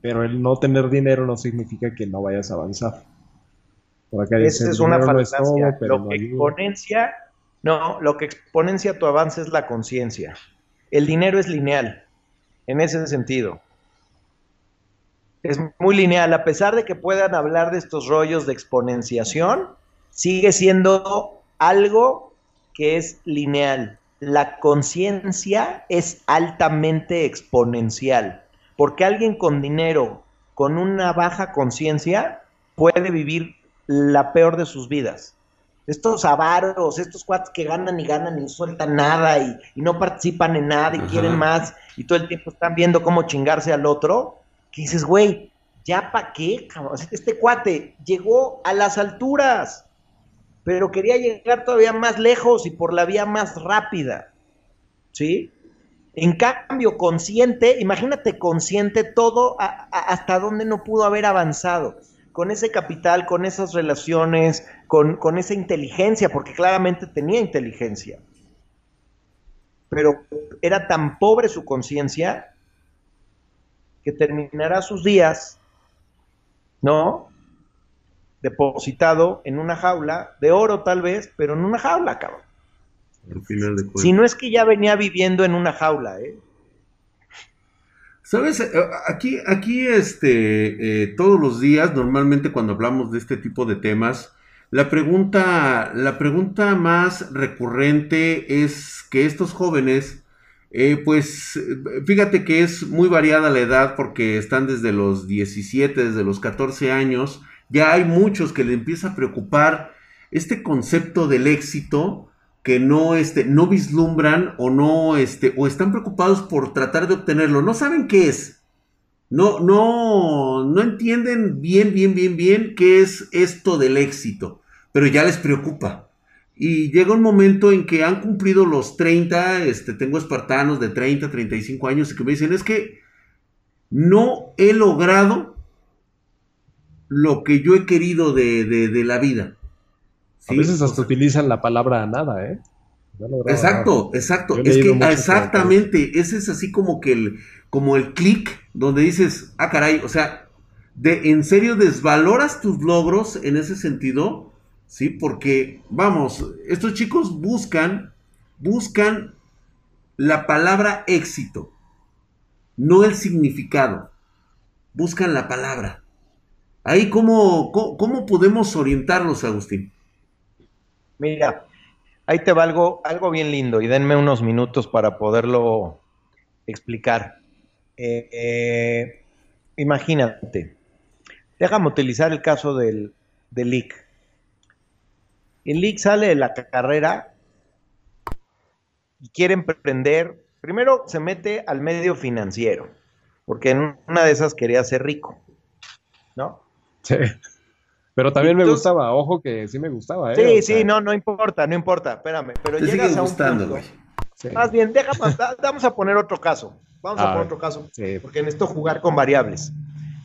pero el no tener dinero no significa que no vayas a avanzar. Esa es una falacia. lo que exponencia, no, lo que exponencia tu avance es la conciencia. El dinero es lineal, en ese sentido. Es muy lineal, a pesar de que puedan hablar de estos rollos de exponenciación, sigue siendo algo que es lineal la conciencia es altamente exponencial, porque alguien con dinero, con una baja conciencia, puede vivir la peor de sus vidas. Estos avaros, estos cuates que ganan y ganan y sueltan nada y, no participan en nada y quieren más y todo el tiempo están viendo cómo chingarse al otro, que dices, güey, ¿ya para qué? Este cuate llegó a las alturas pero quería llegar todavía más lejos y por la vía más rápida. ¿Sí? En cambio, consciente, imagínate consciente todo hasta donde no pudo haber avanzado. Con ese capital, con esas relaciones, con, con esa inteligencia, porque claramente tenía inteligencia. Pero era tan pobre su conciencia que terminará sus días, ¿no? Depositado en una jaula, de oro tal vez, pero en una jaula, cabrón. si no es que ya venía viviendo en una jaula, ¿eh? Sabes, eh, aquí, aquí, este, eh, todos los días, normalmente cuando hablamos de este tipo de temas, la pregunta, la pregunta más recurrente es que estos jóvenes, eh, pues, fíjate que es muy variada la edad porque están desde los 17, desde los 14 años, ya hay muchos que le empieza a preocupar este concepto del éxito que no, este, no vislumbran o no, este, o están preocupados por tratar de obtenerlo. No saben qué es. No, no, no entienden bien, bien, bien, bien qué es esto del éxito. Pero ya les preocupa. Y llega un momento en que han cumplido los 30, este, tengo espartanos de 30, 35 años y que me dicen, es que no he logrado lo que yo he querido de, de, la vida. A veces hasta utilizan la palabra nada, ¿eh? exacto, exacto. Es que exactamente, ese es así como que el, como el clic donde dices, ah, caray, o sea, de, en serio desvaloras tus logros en ese sentido, ¿sí? Porque, vamos, estos chicos buscan, buscan la palabra éxito, no el significado, buscan la palabra. Ahí, ¿cómo, cómo, podemos orientarlos, Agustín? Mira, ahí te va algo, algo bien lindo y denme unos minutos para poderlo explicar. Eh, eh, imagínate, déjame utilizar el caso del, del. El LIC sale de la carrera y quiere emprender. Primero se mete al medio financiero, porque en una de esas quería ser rico, ¿no? Sí. Pero también me gustaba, ojo que sí me gustaba, ¿eh? Sí, sí, no, no importa, no importa, espérame. Pero llegas a un punto. Más bien, déjame, vamos a poner otro caso. Vamos a, poner otro caso. Porque necesito jugar con variables.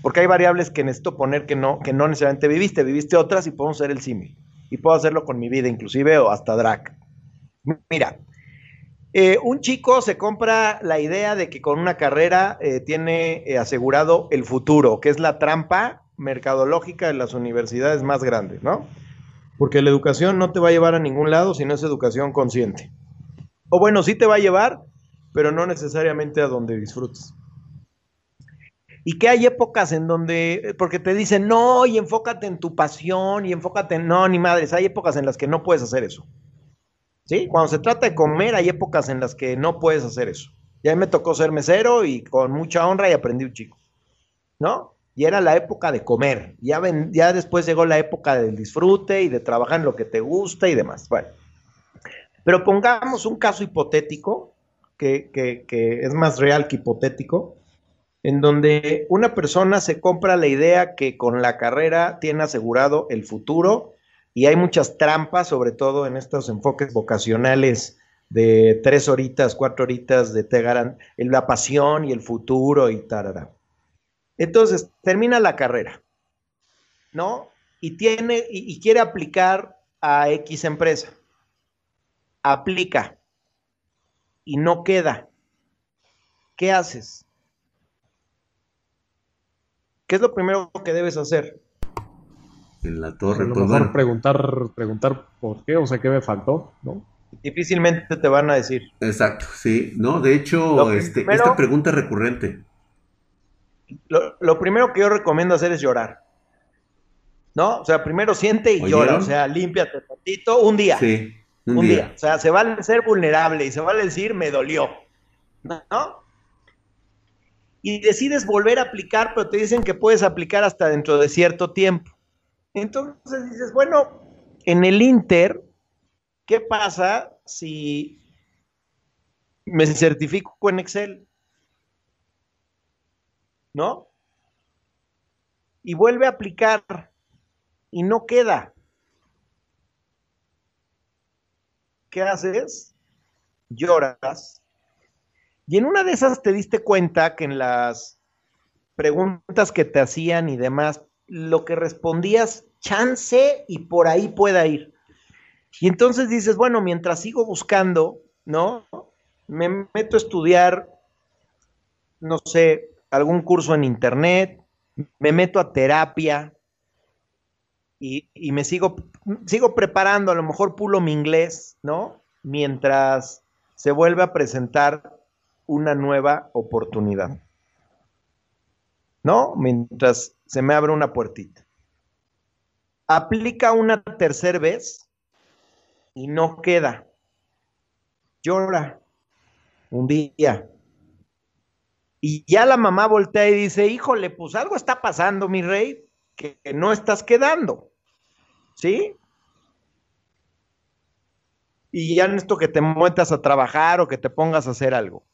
Porque hay variables que necesito poner que no, que no necesariamente viviste, viviste otras y podemos hacer el símil. Y puedo hacerlo con mi vida, inclusive, o hasta drag. Mira, eh, un chico se compra la idea de que con una carrera eh, tiene eh, asegurado el futuro, que es la trampa mercadológica de las universidades más grandes, ¿no? Porque la educación no te va a llevar a ningún lado si no es educación consciente. O bueno, sí te va a llevar, pero no necesariamente a donde disfrutes. Y que hay épocas en donde, porque te dicen, no, y enfócate en tu pasión, y enfócate en, no, ni madres, hay épocas en las que no puedes hacer eso. ¿Sí? Cuando se trata de comer, hay épocas en las que no puedes hacer eso. Ya me tocó ser mesero y con mucha honra y aprendí un chico. ¿No? Y era la época de comer. Ya, ya después llegó la época del disfrute y de trabajar en lo que te gusta y demás. Bueno. Pero pongamos un caso hipotético, que, que, es más real que hipotético, en donde una persona se compra la idea que con la carrera tiene asegurado el futuro y hay muchas trampas, sobre todo en estos enfoques vocacionales de tres horitas, cuatro horitas de te la pasión y el futuro y tarara. Entonces, termina la carrera, ¿no? Y tiene, y, y quiere aplicar a X empresa. Aplica y no queda. ¿Qué haces? ¿Qué es lo primero que debes hacer? En la torre, a lo pues mejor bueno. preguntar, preguntar por qué, o sea, qué me faltó, ¿no? Difícilmente te van a decir. Exacto, sí. No, de hecho, este, primero- esta pregunta es recurrente. Lo, lo primero que yo recomiendo hacer es llorar. ¿No? O sea, primero siente y ¿Oyeron? llora. O sea, límpiate tantito un día. Sí, un, un, día. día. O sea, se vale ser vulnerable y se vale decir me dolió. ¿No? Y decides volver a aplicar, pero te dicen que puedes aplicar hasta dentro de cierto tiempo. Entonces dices, bueno, en el Inter, ¿qué pasa si me certifico en Excel? ¿No? Y vuelve a aplicar y no queda. ¿Qué haces? Lloras. Y en una de esas te diste cuenta que en las preguntas que te hacían y demás, lo que respondías, chance y por ahí pueda ir. Y entonces dices, bueno, mientras sigo buscando, ¿no? Me meto a estudiar, no sé, algún curso en internet, me meto a terapia y, y me sigo, sigo preparando, a lo mejor pulo mi inglés, ¿no? Mientras se vuelve a presentar una nueva oportunidad. ¿No? Mientras se me abre una puertita. Aplica una tercera vez y no queda. Llora un día. Y ya la mamá voltea y dice, híjole, pues algo está pasando, mi rey, que no estás quedando. ¿Sí? Y ya en esto que te metas a trabajar o que te pongas a hacer algo.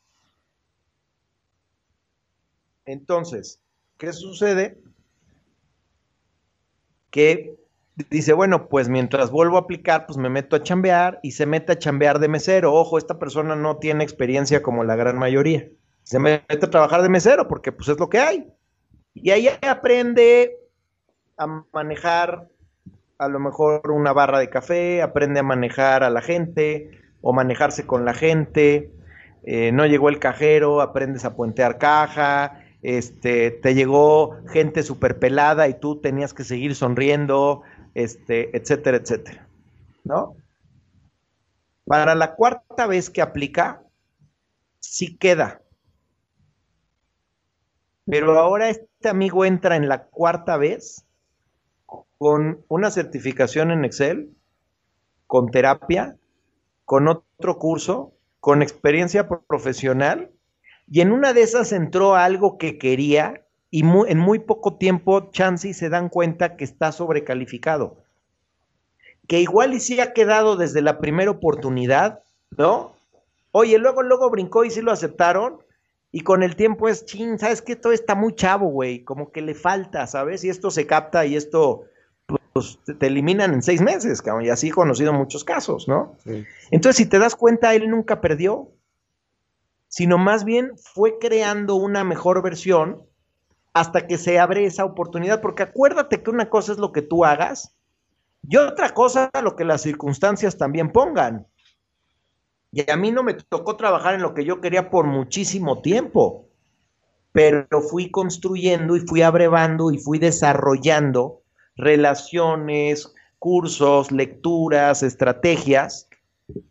Entonces, ¿qué sucede? Que dice, bueno, pues mientras vuelvo a aplicar, pues me meto a chambear y se mete a chambear de mesero. Ojo, esta persona no tiene experiencia como la gran mayoría. Se mete a trabajar de mesero porque pues es lo que hay. Y ahí aprende a manejar a lo mejor una barra de café, aprende a manejar a la gente o manejarse con la gente. Eh, no llegó el cajero, aprendes a puentear caja, este, te llegó gente súper pelada y tú tenías que seguir sonriendo, este, etcétera, etcétera. ¿No? Para la cuarta vez que aplica, sí queda. Pero ahora este amigo entra en la cuarta vez con una certificación en Excel, con terapia, con otro curso, con experiencia profesional, y en una de esas entró algo que quería y en muy poco tiempo Chansey se dan cuenta que está sobrecalificado. Que igual y sí ha quedado desde la primera oportunidad, ¿no? Oye, luego, luego brincó y sí lo aceptaron. Y con el tiempo es, chin, ¿sabes qué? Todo está muy chavo, güey. Como que le falta, ¿sabes? Y esto se capta y esto, pues, te, te eliminan en seis meses, cabrón. Y así he conocido muchos casos, ¿no? Sí. Entonces, si te das cuenta, él nunca perdió, sino más bien fue creando una mejor versión hasta que se abre esa oportunidad, porque acuérdate que una cosa es lo que tú hagas y otra cosa lo que las circunstancias también pongan. Y a mí no me tocó trabajar en lo que yo quería por muchísimo tiempo, pero fui construyendo y fui abrevando y fui desarrollando relaciones, cursos, lecturas, estrategias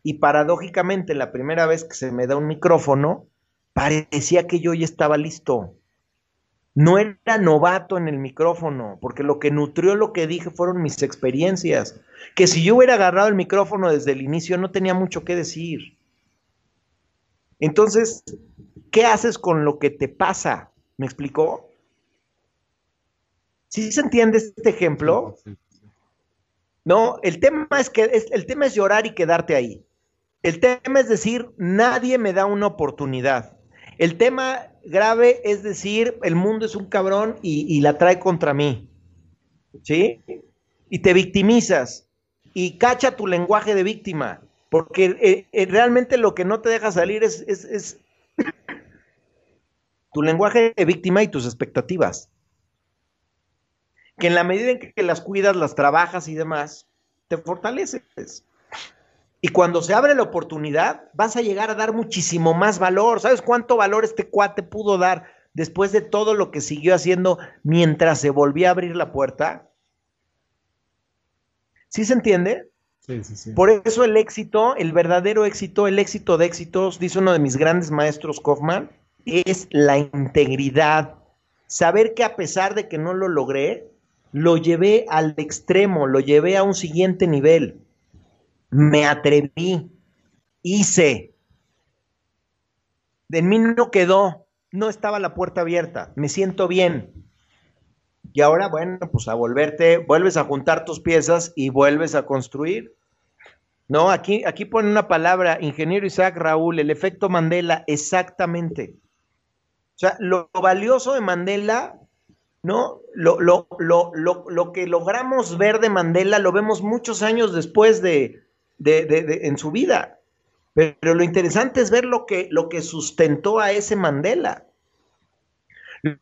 Y paradójicamente, la primera vez que se me da un micrófono, parecía que yo ya estaba listo. No era novato en el micrófono, porque lo que nutrió lo que dije fueron mis experiencias. Que si yo hubiera agarrado el micrófono desde el inicio, no tenía mucho que decir. Entonces, ¿qué haces con lo que te pasa? ¿Me explicó? ¿Sí se entiende este ejemplo? No, el tema es que el tema es llorar y quedarte ahí. El tema es decir, nadie me da una oportunidad. El tema grave es decir, el mundo es un cabrón y, la trae contra mí. ¿Sí? Y te victimizas y cacha tu lenguaje de víctima, porque eh, eh, realmente lo que no te deja salir es, es tu lenguaje de víctima y tus expectativas que en la medida en que las cuidas, las trabajas y demás, te fortaleces. Y cuando se abre la oportunidad, vas a llegar a dar muchísimo más valor. ¿Sabes cuánto valor este cuate pudo dar después de todo lo que siguió haciendo mientras se volvía a abrir la puerta? ¿Sí se entiende? Por eso el éxito, el verdadero éxito, el éxito de éxitos, dice uno de mis grandes maestros, Kaufman, es la integridad. Saber que a pesar de que no lo logré, lo llevé al extremo, lo llevé a un siguiente nivel. Me atreví, hice. De mí no quedó, no estaba la puerta abierta, me siento bien. Y ahora, bueno, pues a volverte, vuelves a juntar tus piezas y vuelves a construir. No, aquí, aquí pone una palabra, ingeniero Isaac Raúl, el efecto Mandela, exactamente. O sea, lo valioso de Mandela ¿no? Lo, lo, lo, que logramos ver de Mandela lo vemos muchos años después de, en su vida. Pero, lo interesante es ver lo que, lo que sustentó a ese Mandela.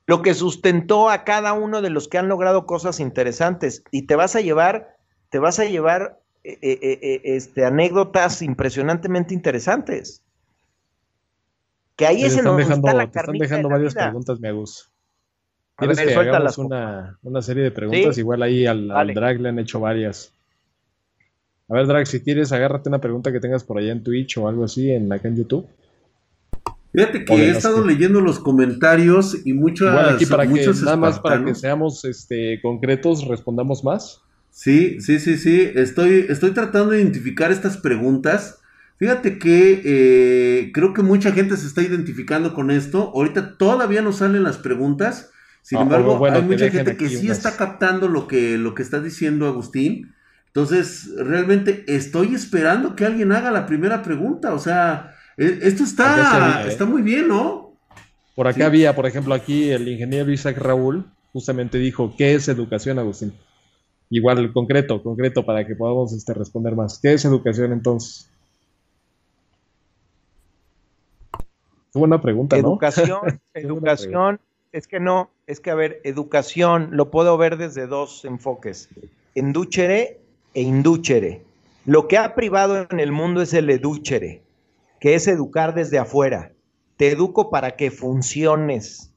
Lo que sustentó a cada uno de los que han logrado cosas interesantes. Y te vas a llevar, te vas a llevar eh, eh, eh, este, anécdotas impresionantemente interesantes. Que ahí es en donde está la Te están dejando varias preguntas, me gusta. ¿Quieres que hagamos una, una, serie de preguntas? Igual ahí al, Drag le han hecho varias. A ver, Drag, si quieres, agárrate una pregunta que tengas por allá en Twitch o algo así, en acá en YouTube. Fíjate que he estado leyendo los comentarios y muchas. Igual aquí para que, nada más para que seamos este, concretos, respondamos más. Sí, sí, sí, sí. Estoy, estoy tratando de identificar estas preguntas. Fíjate que eh, creo que mucha gente se está identificando con esto. Ahorita todavía no salen las preguntas. Sin embargo, hay mucha gente que sí está captando lo que, lo que está diciendo Agustín. Entonces, realmente estoy esperando que alguien haga la primera pregunta. O sea, esto está, ¿eh? está muy bien, ¿no? Por acá había, por ejemplo, aquí el ingeniero Isaac Raúl justamente dijo, ¿qué es educación, Agustín? Igual, concreto, concreto, para que podamos este, responder más. ¿Qué es educación entonces? Fue buena pregunta, ¿no? Educación, educación es que no, es que a ver, educación lo puedo ver desde dos enfoques, endúchere e indúchere. Lo que ha privado en el mundo es el edúchere, que es educar desde afuera. Te educo para que funciones.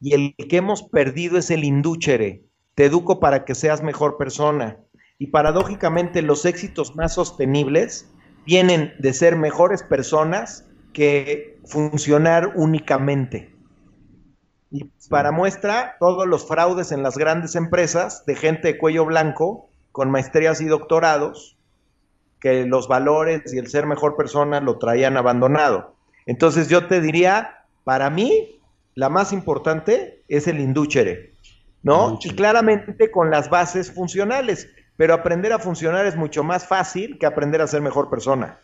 Y el que hemos perdido es el indúchere. Te educo para que seas mejor persona. Y paradójicamente los éxitos más sostenibles vienen de ser mejores personas que funcionar únicamente. Y para muestra, todos los fraudes en las grandes empresas de gente de cuello blanco, con maestrías y doctorados, que los valores y el ser mejor persona lo traían abandonado. Entonces yo te diría, para mí, la más importante es el indúchere, ¿no? Y claramente con las bases funcionales, pero aprender a funcionar es mucho más fácil que aprender a ser mejor persona.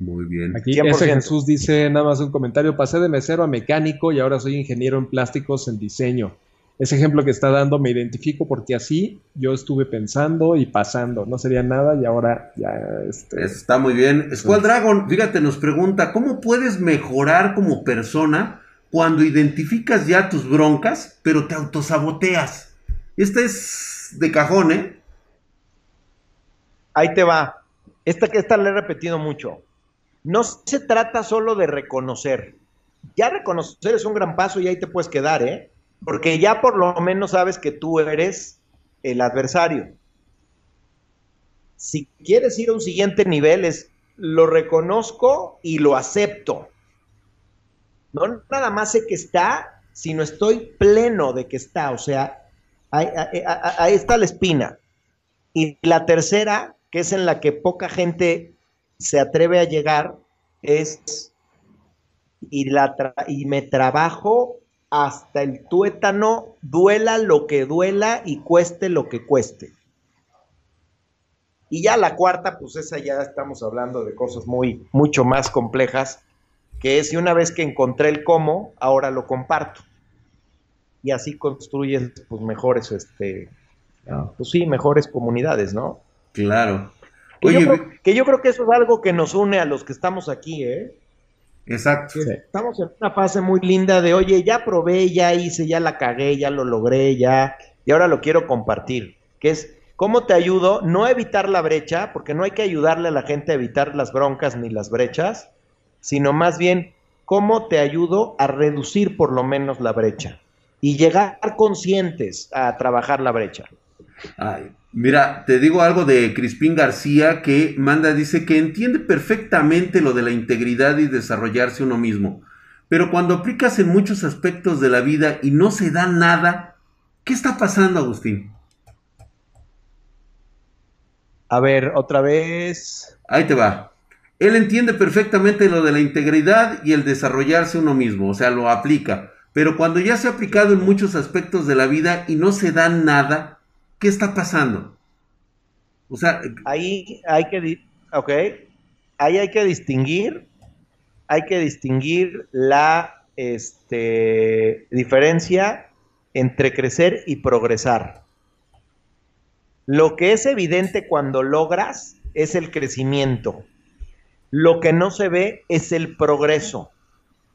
Muy bien. Aquí ese Jesús dice nada más un comentario, pasé de mesero a mecánico y ahora soy ingeniero en plásticos en diseño. Ese ejemplo que está dando me identifico porque así yo estuve pensando y pasando, no sería nada y ahora ya... Este, está muy bien. Squall Dragon, fíjate, nos pregunta, ¿cómo puedes mejorar como persona cuando identificas ya tus broncas, pero te autosaboteas? Este es de cajón, ¿eh? Ahí te va. Esta que esta le he repetido mucho. No se trata solo de reconocer. Ya reconocer es un gran paso y ahí te puedes quedar, ¿eh? Porque ya por lo menos sabes que tú eres el adversario. Si quieres ir a un siguiente nivel, es lo reconozco y lo acepto. No nada más sé que está, sino estoy pleno de que está. O sea, ahí, está la espina. Y la tercera, que es en la que poca gente se atreve a llegar, es y, la y me trabajo hasta el tuétano, duela lo que duela y cueste lo que cueste. Y ya la cuarta, pues esa ya estamos hablando de cosas muy, mucho más complejas, que es, y una vez que encontré el cómo, ahora lo comparto. Y así construyes, pues, mejores, este, pues sí, mejores comunidades, ¿no? Claro. Que, yo creo, que yo creo que eso es algo que nos une a los que estamos aquí, ¿eh? Exacto. Estamos en una fase muy linda de, oye, ya probé, ya hice, ya la cagué, ya lo logré, ya, y ahora lo quiero compartir, que es ¿Cómo te ayudo? No a evitar la brecha, porque no hay que ayudarle a la gente a evitar las broncas ni las brechas, sino más bien, ¿cómo te ayudo a reducir por lo menos la brecha? Y llegar conscientes a trabajar la brecha. Ay, mira, te digo algo de Crispín García que manda, dice que entiende perfectamente lo de la integridad y desarrollarse uno mismo, pero cuando aplicas en muchos aspectos de la vida y no se da nada, ¿qué está pasando, Agustín? A ver, otra vez. Ahí te va. Él entiende perfectamente lo de la integridad y el desarrollarse uno mismo, o sea, lo aplica. Pero cuando ya se ha aplicado en muchos aspectos de la vida y no se da nada, ¿qué está pasando? O sea, ahí hay que, ahí hay que distinguir, hay que distinguir la este, diferencia entre crecer y progresar. Lo que es evidente cuando logras es el crecimiento. Lo que no se ve es el progreso.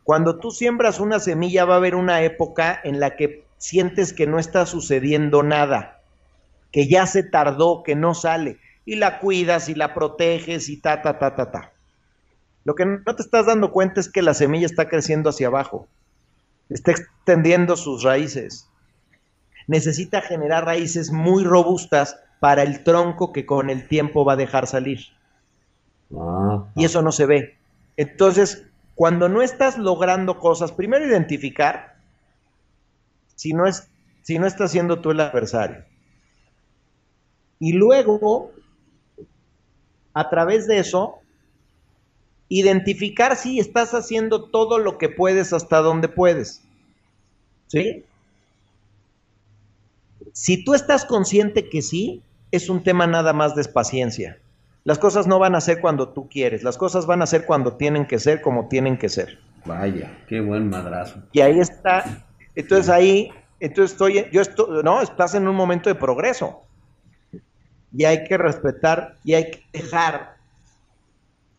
Cuando tú siembras una semilla va a haber una época en la que sientes que no está sucediendo nada, que ya se tardó, que no sale, y la cuidas y la proteges y ta, ta, ta, ta, ta. Lo que no te estás dando cuenta es que la semilla está creciendo hacia abajo, está extendiendo sus raíces necesita generar raíces muy robustas para el tronco que con el tiempo va a dejar salir. Y eso no se ve. Entonces, cuando no estás logrando cosas, primero identificar si no, es, si no estás siendo tú el adversario. Y luego, a través de eso, identificar si estás haciendo todo lo que puedes hasta donde puedes. ¿Sí? Si tú estás consciente que sí, es un tema nada más de paciencia. Las cosas no van a ser cuando tú quieres, las cosas van a ser cuando tienen que ser como tienen que ser. Vaya, qué buen madrazo. Y ahí está. Entonces ahí, entonces estoy, yo estoy, no, estás en un momento de progreso. Y hay que respetar y hay que dejar.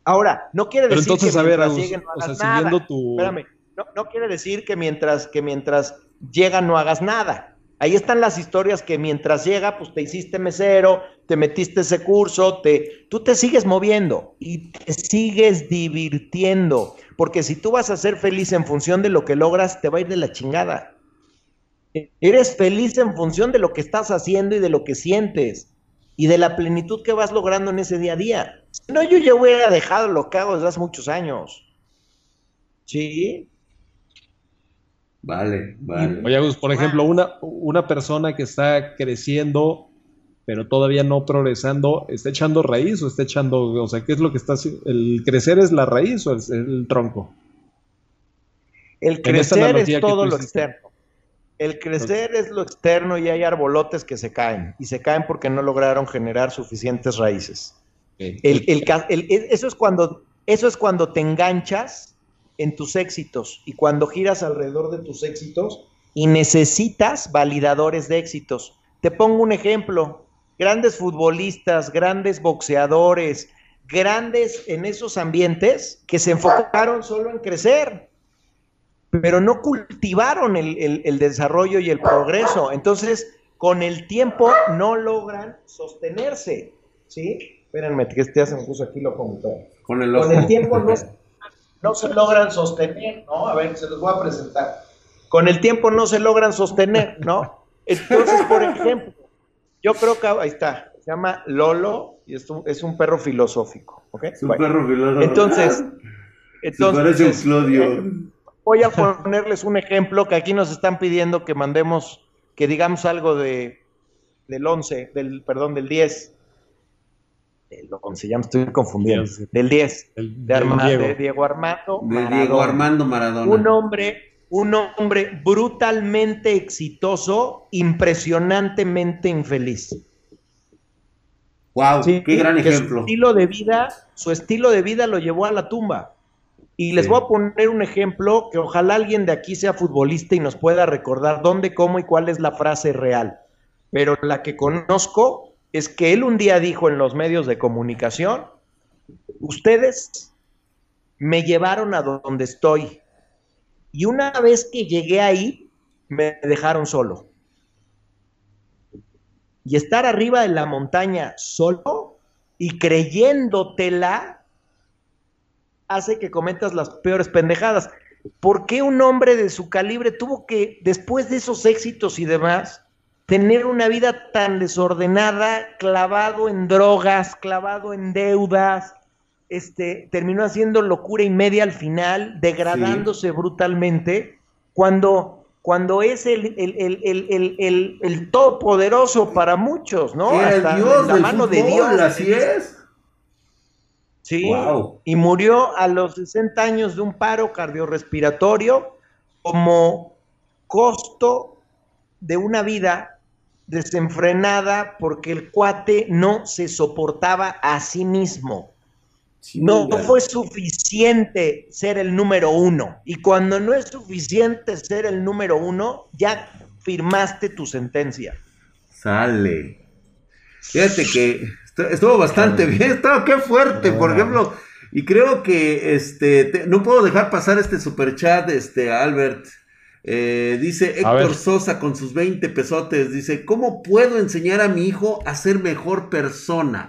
Ahora, no quiere decir entonces, que a ver, mientras lleguen no hagas nada. Espérame, no, no quiere decir que mientras, que mientras llegan no hagas nada. Ahí están las historias que mientras llega, pues te hiciste mesero, te metiste ese curso, te, tú te sigues moviendo y te sigues divirtiendo, porque si tú vas a ser feliz en función de lo que logras, te va a ir de la chingada. Eres feliz en función de lo que estás haciendo y de lo que sientes y de la plenitud que vas logrando en ese día a día. no, yo ya hubiera dejado lo que hago desde hace muchos años. ¿Sí? Vale, vale. Oye, por ejemplo, una, una persona que está creciendo, pero todavía no progresando, ¿está echando raíz o está echando, o sea, qué es lo que está haciendo? ¿El crecer es la raíz o es el tronco? El crecer es todo lo externo. El crecer es lo externo y hay arbolotes que se caen, y se caen porque no lograron generar suficientes raíces. eso, es cuando, eso es cuando te enganchas en tus éxitos y cuando giras alrededor de tus éxitos y necesitas validadores de éxitos. Te pongo un ejemplo, grandes futbolistas, grandes boxeadores, grandes en esos ambientes que se enfocaron solo en crecer, pero no cultivaron el, el desarrollo y el progreso. Entonces, con el tiempo no logran sostenerse. ¿Sí? Espérenme, que este me puso aquí lo Con el, con el tiempo no no se logran sostener, ¿no? A ver, se los voy a presentar. Con el tiempo no se logran sostener, ¿no? Entonces, por ejemplo, yo creo que ahí está, Se llama Lolo y es un, es un perro filosófico. ¿ok? Es un Bueno, perro filósofo. Entonces, Se entonces parece a un eh, Claudio. Voy a ponerles un ejemplo que aquí nos están pidiendo que mandemos, que digamos algo de del 11, del, perdón, del 10. Del 11, ya me estoy confundiendo. Del 10. El, De, Arma- Diego. de Diego Armando. De Maradona. Diego Armando Maradona. Un hombre, un hombre brutalmente exitoso, impresionantemente infeliz. Wow, Sí, qué gran que Su ejemplo. estilo de vida, su estilo de vida lo llevó a la tumba. Y les Sí. voy a poner un ejemplo que ojalá alguien de aquí sea futbolista y nos pueda recordar dónde, cómo y cuál es la frase real. Pero la que conozco es que él un día dijo en los medios de comunicación, ustedes me llevaron a donde estoy. Y una vez que llegué ahí, me dejaron solo. Y estar arriba de la montaña solo y creyéndotela hace que cometas las peores pendejadas. ¿Por qué un hombre de su calibre tuvo que, después de esos éxitos y demás, tener una vida tan desordenada, clavado en drogas, clavado en deudas? Este, terminó haciendo locura y media al final, degradándose brutalmente, cuando, cuando es el, el, el, el, el, el- el todopoderoso para muchos, ¿no? Era el dios la del mano de Dios. así es. Sí, Wow. y murió a los 60 años de un paro cardiorrespiratorio como costo de una vida desenfrenada porque el cuate no se soportaba a sí mismo. No fue suficiente ser el número uno. Y cuando no es suficiente ser el número uno, ya firmaste tu sentencia. Sale. Fíjate que estuvo bastante bien, estaba qué fuerte, por ejemplo, y creo que este te- no puedo dejar pasar este super chat, este Albert. Eh, dice. Héctor Sosa con sus 20 pesotes, dice, ¿cómo puedo enseñar a mi hijo a ser mejor persona?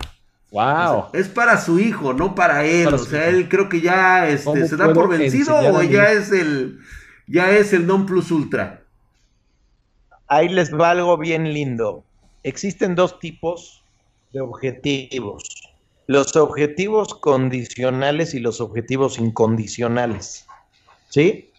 Wow. Es para su hijo, no para él. Para o sea, hijo. él creo que ya este, ¿Cómo se da por vencido o ya es el ya es el non plus ultra. Ahí les va algo bien lindo. Existen dos tipos de objetivos. Los objetivos condicionales y los objetivos incondicionales. ¿Sí?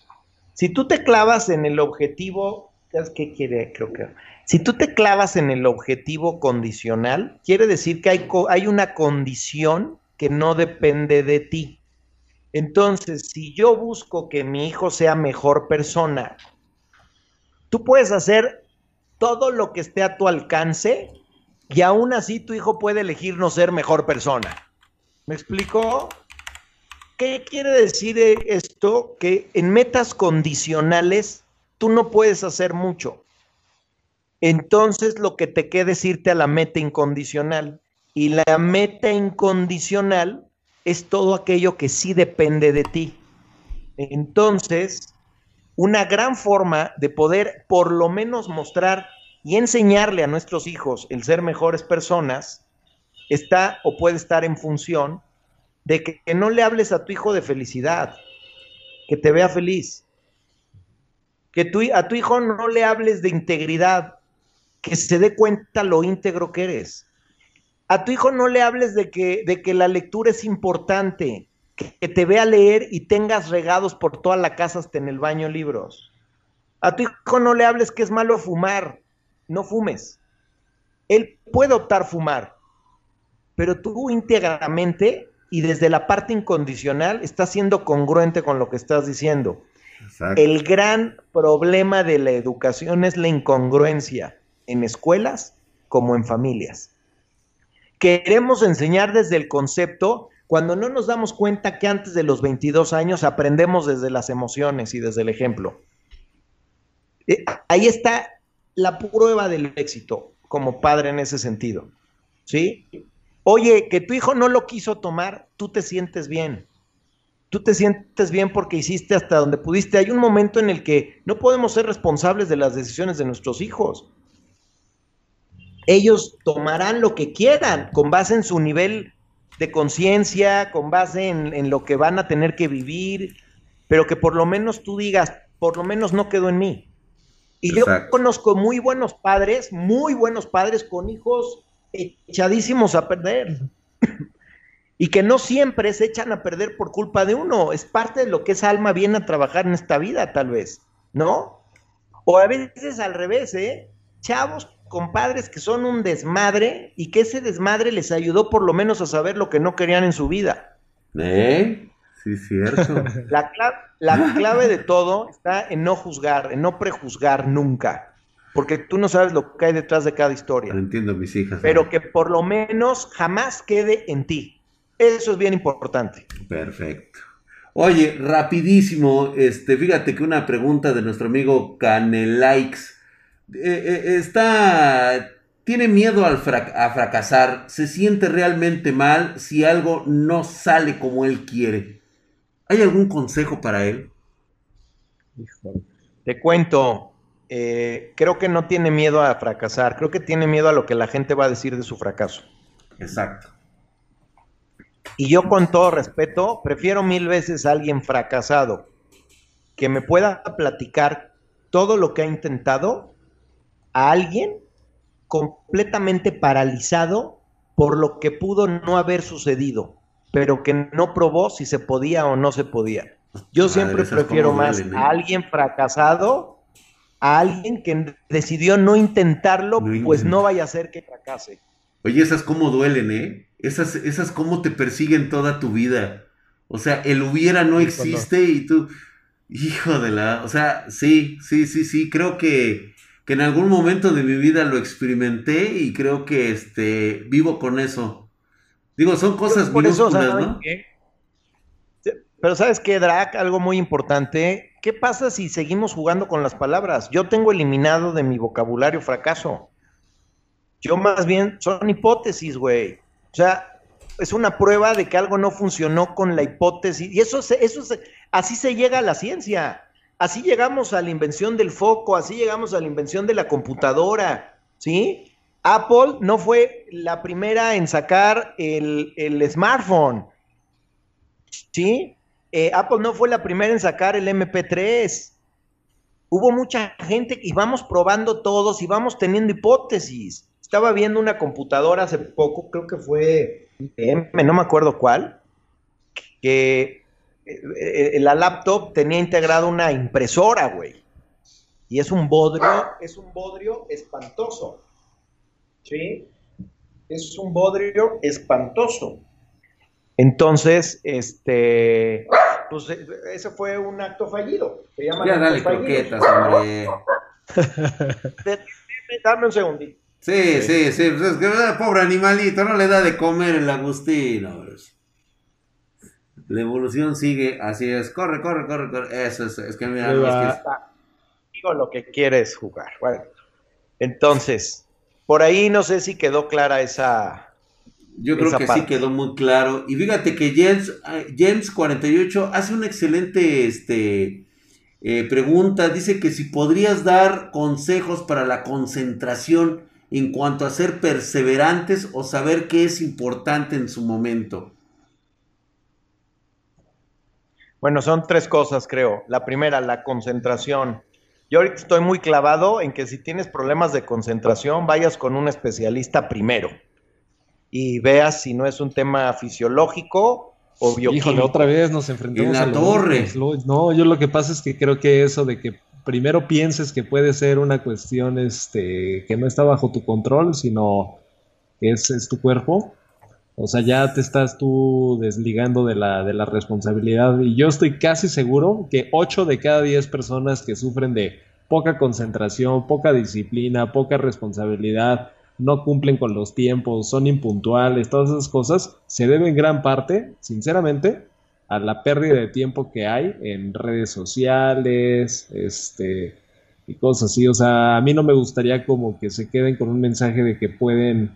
Si tú te clavas en el objetivo, ¿sabes qué quiere? Creo que. Si tú te clavas en el objetivo condicional, quiere decir que hay, hay una condición que no depende de ti. Entonces, si yo busco que mi hijo sea mejor persona, tú puedes hacer todo lo que esté a tu alcance y aún así tu hijo puede elegir no ser mejor persona. ¿Me explico? ¿Qué quiere decir esto? Que en metas condicionales tú no puedes hacer mucho. Entonces lo que te queda es irte a la meta incondicional. Y la meta incondicional es todo aquello que sí depende de ti. Entonces, una gran forma de poder por lo menos mostrar y enseñarle a nuestros hijos el ser mejores personas está o puede estar en función de que, no le hables a tu hijo de felicidad, que te vea feliz, que a tu hijo no le hables de integridad, que se dé cuenta lo íntegro que eres. A tu hijo no le hables de que, de que la lectura es importante, que, que te vea leer y tengas regados por toda la casa hasta en el baño libros. A tu hijo no le hables que es malo fumar, no fumes. Él puede optar fumar, pero tú íntegramente y desde la parte incondicional estás siendo congruente con lo que estás diciendo. Exacto. El gran problema de la educación es la incongruencia en escuelas como en familias. Queremos enseñar desde el concepto cuando no nos damos cuenta que antes de los 22 años aprendemos desde las emociones y desde el ejemplo. Eh, Ahí está la prueba del éxito como padre en ese sentido. ¿Sí? Oye, que tu hijo no lo quiso tomar, tú te sientes bien. Tú te sientes bien porque hiciste hasta donde pudiste. Hay un momento en el que no podemos ser responsables de las decisiones de nuestros hijos. Ellos tomarán lo que quieran con base en su nivel de conciencia, con base en, en lo que van a tener que vivir, pero que por lo menos tú digas, por lo menos no quedó en mí. Y yo conozco muy buenos padres, muy buenos padres con hijos echadísimos a perder. y que no siempre se echan a perder por culpa de uno. Es parte de lo que esa alma viene a trabajar en esta vida, tal vez, ¿no? O a veces al revés, ¿eh? Chavos, compadres que son un desmadre y que ese desmadre les ayudó por lo menos a saber lo que no querían en su vida. ¿Eh? Sí, cierto. La clave, la clave de todo está en no juzgar, en no prejuzgar nunca. Porque tú no sabes lo que hay detrás de cada historia. Entiendo mis hijas. Pero que por lo menos jamás quede en ti. Eso es bien importante. Perfecto. Oye, rapidísimo, este, fíjate que una pregunta de nuestro amigo Canelikes. Eh, eh, está, tiene miedo al a fracasar, se siente realmente mal si algo no sale como él quiere. ¿Hay algún consejo para él? Te cuento, eh, creo que no tiene miedo a fracasar, creo que tiene miedo a lo que la gente va a decir de su fracaso. Exacto. Y yo con todo respeto, prefiero mil veces a alguien fracasado que me pueda platicar todo lo que ha intentado a alguien completamente paralizado por lo que pudo no haber sucedido, pero que no probó si se podía o no se podía. Yo siempre prefiero más a alguien fracasado a alguien que decidió no intentarlo, pues no vaya a ser que fracase. Oye, esas cómo duelen, ¿eh? Esas, esas cómo te persiguen toda tu vida. O sea, el hubiera no existe y tú, hijo de la, o sea, sí, sí, sí, sí, creo que, que en algún momento de mi vida lo experimenté y creo que este, vivo con eso. Digo, son cosas muy ¿no? Pero ¿sabes qué, Drac? Algo muy importante. ¿Qué pasa si seguimos jugando con las palabras? Yo tengo eliminado de mi vocabulario fracaso. Yo más bien son hipótesis, güey. O sea, es una prueba de que algo no funcionó con la hipótesis. Y eso, eso así se llega a la ciencia. Así llegamos a la invención del foco, así llegamos a la invención de la computadora, ¿sí? Apple no fue la primera en sacar el, smartphone, ¿sí? Eh, Apple no fue la primera en sacar el MP3. Hubo mucha gente y vamos probando todos y vamos teniendo hipótesis. Estaba viendo una computadora hace poco, creo que fue M, no me acuerdo cuál, que eh, eh, la laptop tenía integrada una impresora, güey. Y es un bodrio, es un bodrio espantoso. ¿Sí? Es un bodrio espantoso. Entonces, este, pues eh, ese fue un acto fallido. ya dale croquetas, hombre. Dame un segundito. Sí, sí, sí, pues es que ah, pobre animalito, no le da de comer el Agustino. La evolución sigue, así es, corre, corre, corre, corre. Eso es, es que mira, es que... digo lo que quieres jugar. Bueno, entonces, por ahí no sé si quedó clara esa. Yo creo que sí quedó muy claro. Y fíjate que James, ah, James 48 hace una excelente este, eh, pregunta. Dice que si podrías dar consejos para la concentración en cuanto a ser perseverantes o saber qué es importante en su momento? Bueno, son tres cosas, creo. La primera, la concentración. Yo ahorita estoy muy clavado en que si tienes problemas de concentración, vayas con un especialista primero y veas si no es un tema fisiológico o bioquímico. Híjole, otra vez nos enfrentamos en la torre. no, yo lo que pasa es que creo que eso de que primero pienses que puede ser una cuestión este, que no está bajo tu control, sino que es, tu cuerpo. O sea, ya te estás tú desligando de la, de la responsabilidad. Y yo estoy casi seguro que 8 de cada 10 personas que sufren de poca concentración, poca disciplina, poca responsabilidad, no cumplen con los tiempos, son impuntuales, todas esas cosas, se deben gran parte, sinceramente, a la pérdida de tiempo que hay en redes sociales, este, y cosas así. O sea, a mí no me gustaría como que se queden con un mensaje de que pueden,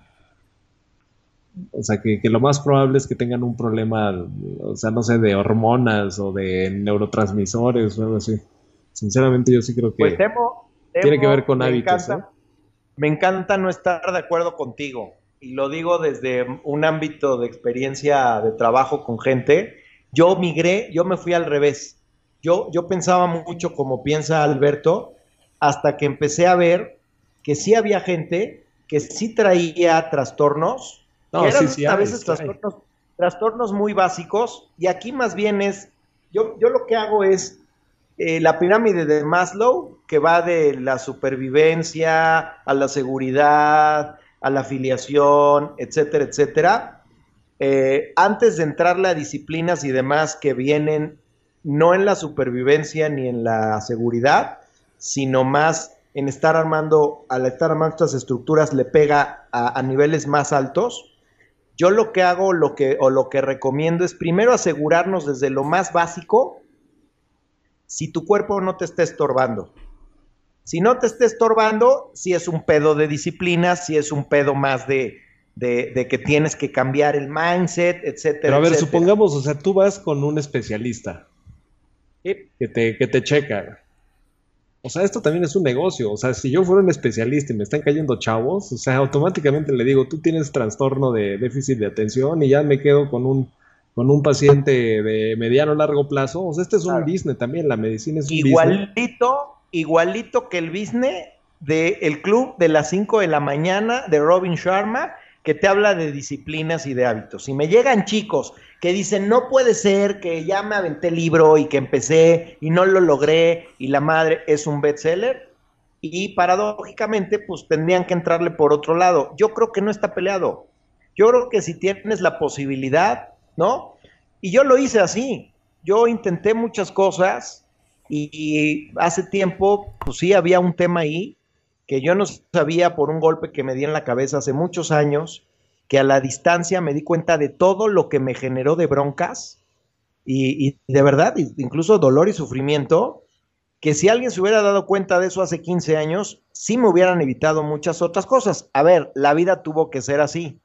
o sea, que, lo más probable es que tengan un problema, o sea, no sé, de hormonas o de neurotransmisores o algo así. Sinceramente yo sí creo que pues tiene que ver con hábitos. ¿eh? Me encanta no estar de acuerdo contigo. Y lo digo desde un ámbito de experiencia de trabajo con gente yo migré, yo me fui al revés. Yo, yo pensaba mucho como piensa Alberto, hasta que empecé a ver que sí había gente que sí traía trastornos, No, que eran sí, sí a veces sí trastornos, trastornos muy básicos, y aquí más bien es, yo, yo lo que hago es eh, la pirámide de Maslow, que va de la supervivencia a la seguridad, a la afiliación, etcétera, etcétera. Eh, antes de entrarle a disciplinas y demás que vienen no en la supervivencia ni en la seguridad, sino más en estar armando, al estar armando estas estructuras le pega a, a niveles más altos. Yo lo que hago lo que, o lo que recomiendo es primero asegurarnos desde lo más básico si tu cuerpo no te está estorbando. Si no te está estorbando, si es un pedo de disciplina, si es un pedo más de, de, de que tienes que cambiar el mindset, etcétera. Pero a ver, etcétera. supongamos, o sea, tú vas con un especialista Sí, que te, que te checa. O sea, esto también es un negocio. O sea, si yo fuera un especialista y me están cayendo chavos, o sea, automáticamente le digo, tú tienes trastorno de déficit de atención y ya me quedo con un, con un paciente de mediano o largo plazo. O sea, este es un business también, la medicina es un business. Igualito, igualito que el business del club de las 5 de la mañana de Robin Sharma, que te habla de disciplinas y de hábitos. Si me llegan chicos que dicen, no puede ser que ya me aventé el libro y que empecé y no lo logré y la madre es un bestseller, y paradójicamente, pues tendrían que entrarle por otro lado. Yo creo que no está peleado. Yo creo que si tienes la posibilidad, ¿no? Y yo lo hice así. Yo intenté muchas cosas y, y hace tiempo, pues sí, había un tema ahí que yo no sabía por un golpe que me di en la cabeza hace muchos años, que a la distancia me di cuenta de todo lo que me generó de broncas y, y de verdad, incluso dolor y sufrimiento, que si alguien se hubiera dado cuenta de eso hace 15 años, sí me hubieran evitado muchas otras cosas. A ver, la vida tuvo que ser así.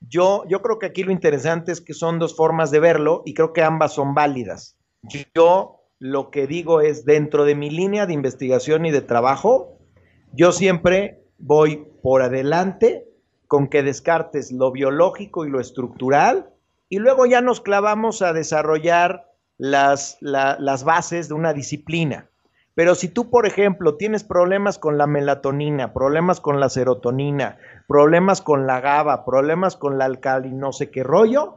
Yo, yo creo que aquí lo interesante es que son dos formas de verlo y creo que ambas son válidas. Yo lo que digo es, dentro de mi línea de investigación y de trabajo, yo siempre voy por adelante con que descartes lo biológico y lo estructural y luego ya nos clavamos a desarrollar las, la- las bases de una disciplina. Pero si tú, por ejemplo, tienes problemas con la melatonina, problemas con la serotonina, problemas con la GABA, problemas con la alcali, no sé qué rollo,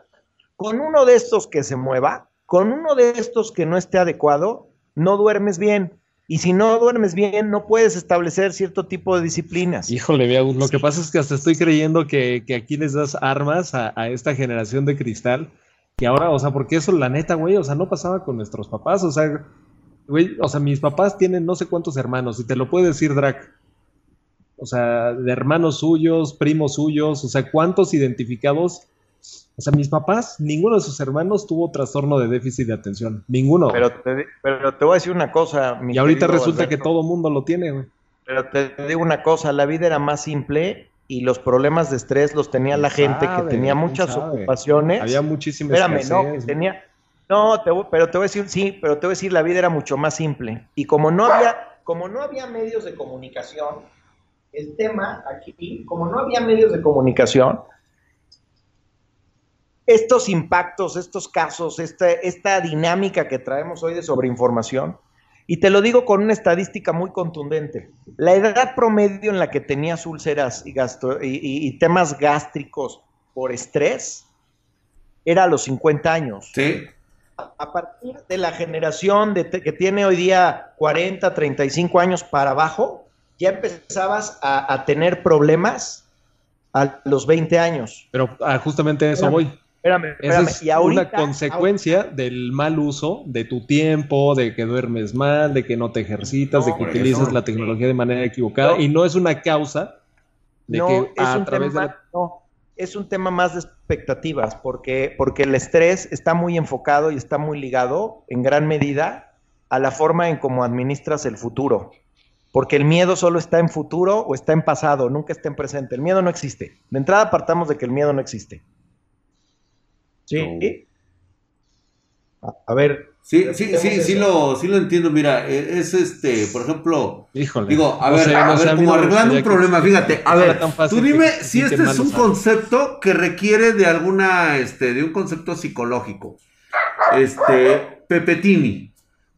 con uno de estos que se mueva, con uno de estos que no esté adecuado, no duermes bien. Y si no duermes bien, no puedes establecer cierto tipo de disciplinas. Híjole, Biagus, lo Sí. que pasa es que hasta estoy creyendo que, que aquí les das armas a, a esta generación de cristal. Y ahora, o sea, porque eso, la neta, güey, o sea, no pasaba con nuestros papás. O sea, güey, o sea, mis papás tienen no sé cuántos hermanos, y te lo puede decir Drac. O sea, de hermanos suyos, primos suyos, o sea, cuántos identificados. O sea, mis papás, ninguno de sus hermanos tuvo trastorno de déficit de atención. Ninguno. Pero te, pero te voy a decir una cosa. mi y ahorita resulta que todo mundo lo tiene, güey. Pero te digo una cosa, la vida era más simple y los problemas de estrés los tenía la ¿Quién gente sabe? que tenía ¿Quién muchas sabe? ocupaciones. Había muchísima Espérame, no, que güey. tenía. No, te voy- pero te voy a decir, sí, pero te voy a decir, la vida era mucho más simple. Y como no había, como no había medios de comunicación, el tema aquí, como no había medios de comunicación, estos impactos, estos casos, esta, esta dinámica que traemos hoy de sobreinformación, y te lo digo con una estadística muy contundente. La edad promedio en la que tenías úlceras y, gastro- y- y- y temas gástricos por estrés era a los 50 años. Sí. A partir de la generación de te- que tiene hoy día 40, 35 años para abajo, ya empezabas a, a tener problemas a los 20 años. Pero ah, justamente a eso Espérame, voy. Espérame, Esa espérame. es y ahorita, una consecuencia del mal uso de tu tiempo, de que duermes mal, de que no te ejercitas, de que utilizas la tecnología de manera equivocada No. y no es una causa de no, que es a un través tema, de la... no, es un tema más de expectativas, porque, porque el estrés está muy enfocado y está muy ligado en gran medida a la forma en cómo administras el futuro. Porque el miedo solo está en futuro o está en pasado, nunca está en presente. El miedo no existe. De entrada partamos de que el miedo no existe. ¿Sí? A, a ver, Sí, sí, sí, sí lo, sí lo entiendo. Mira, eh, es este, por ejemplo, Híjole. Digo, a ver, a ver, como arreglando un problema, fíjate, a ver, tú dime si este es un concepto que requiere de alguna, este, de un concepto psicológico. Este, Pepetini.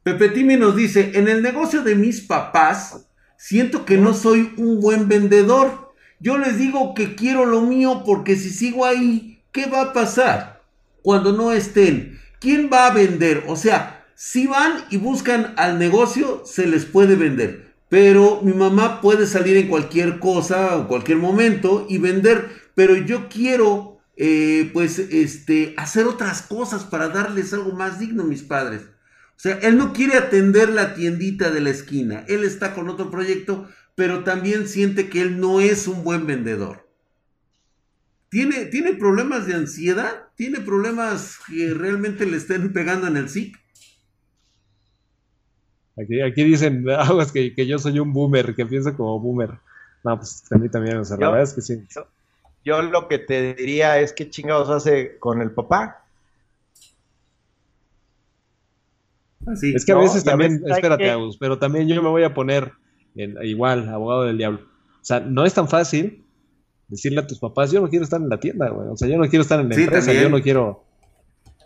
Pepetini nos dice, en el negocio de mis papás, siento que no soy un buen vendedor Yo les digo que quiero lo mío porque si sigo ahí, ¿qué va a pasar cuando no estén? ¿Quién va a vender? O sea, si van y buscan al negocio, se les puede vender. Pero mi mamá puede salir en cualquier cosa o cualquier momento y vender. Pero yo quiero, eh, pues, este, hacer otras cosas para darles algo más digno a mis padres. O sea, él no quiere atender la tiendita de la esquina. Él está con otro proyecto, pero también siente que él no es un buen vendedor. ¿Tiene, ¿Tiene problemas de ansiedad? ¿Tiene problemas que realmente le estén pegando en el SIC? Aquí, aquí dicen, aguas que, que yo soy un boomer, que pienso como boomer. No, pues a mí también, o sea, la Yo- verdad es que sí. Yo, yo lo que te diría es qué chingados hace con el papá. Así. Es que a veces también, veces espérate, que- Agus, pero también yo me voy a poner en- igual, abogado del diablo. O sea, no es tan fácil decirle a tus papás, yo no quiero estar en la tienda, güey. O sea, yo no quiero estar en la Sí, empresa, también. yo no quiero.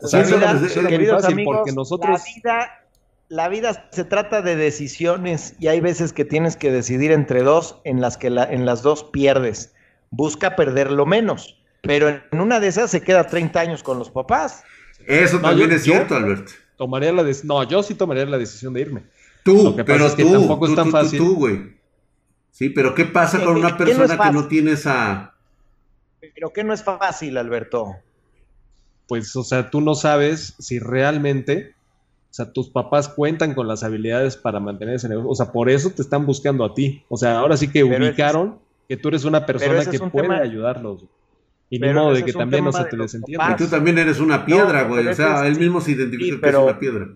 O sea, vida, suena muy fácil amigos, porque nosotros. La vida, la vida se trata de decisiones y hay veces que tienes que decidir entre dos en las que la- en las dos pierdes. Busca perder lo menos, pero en una de esas se queda 30 años con los papás. Eso No, también yo- es cierto, Albert. Tomaría la dec- No, yo sí tomaría la decisión de irme. Tú, Lo que pasa pero es que tú, tampoco es tan tú, tú, fácil. tú, güey. Sí, pero ¿qué pasa ¿Qué- con una no persona que no tiene esa... Pero que no es fácil, Alberto. Pues, o sea, tú no sabes si realmente, o sea, tus papás cuentan con las habilidades para mantener ese negocio. O sea, por eso te están buscando a ti. O sea, ahora sí que Pero ubicaron que tú eres una persona que un puede tema- ayudarlos. Y ni modo de que también no se te desentienda. Y tú también eres una piedra, güey. o sea, él mismo se identifica sí, que es una piedra.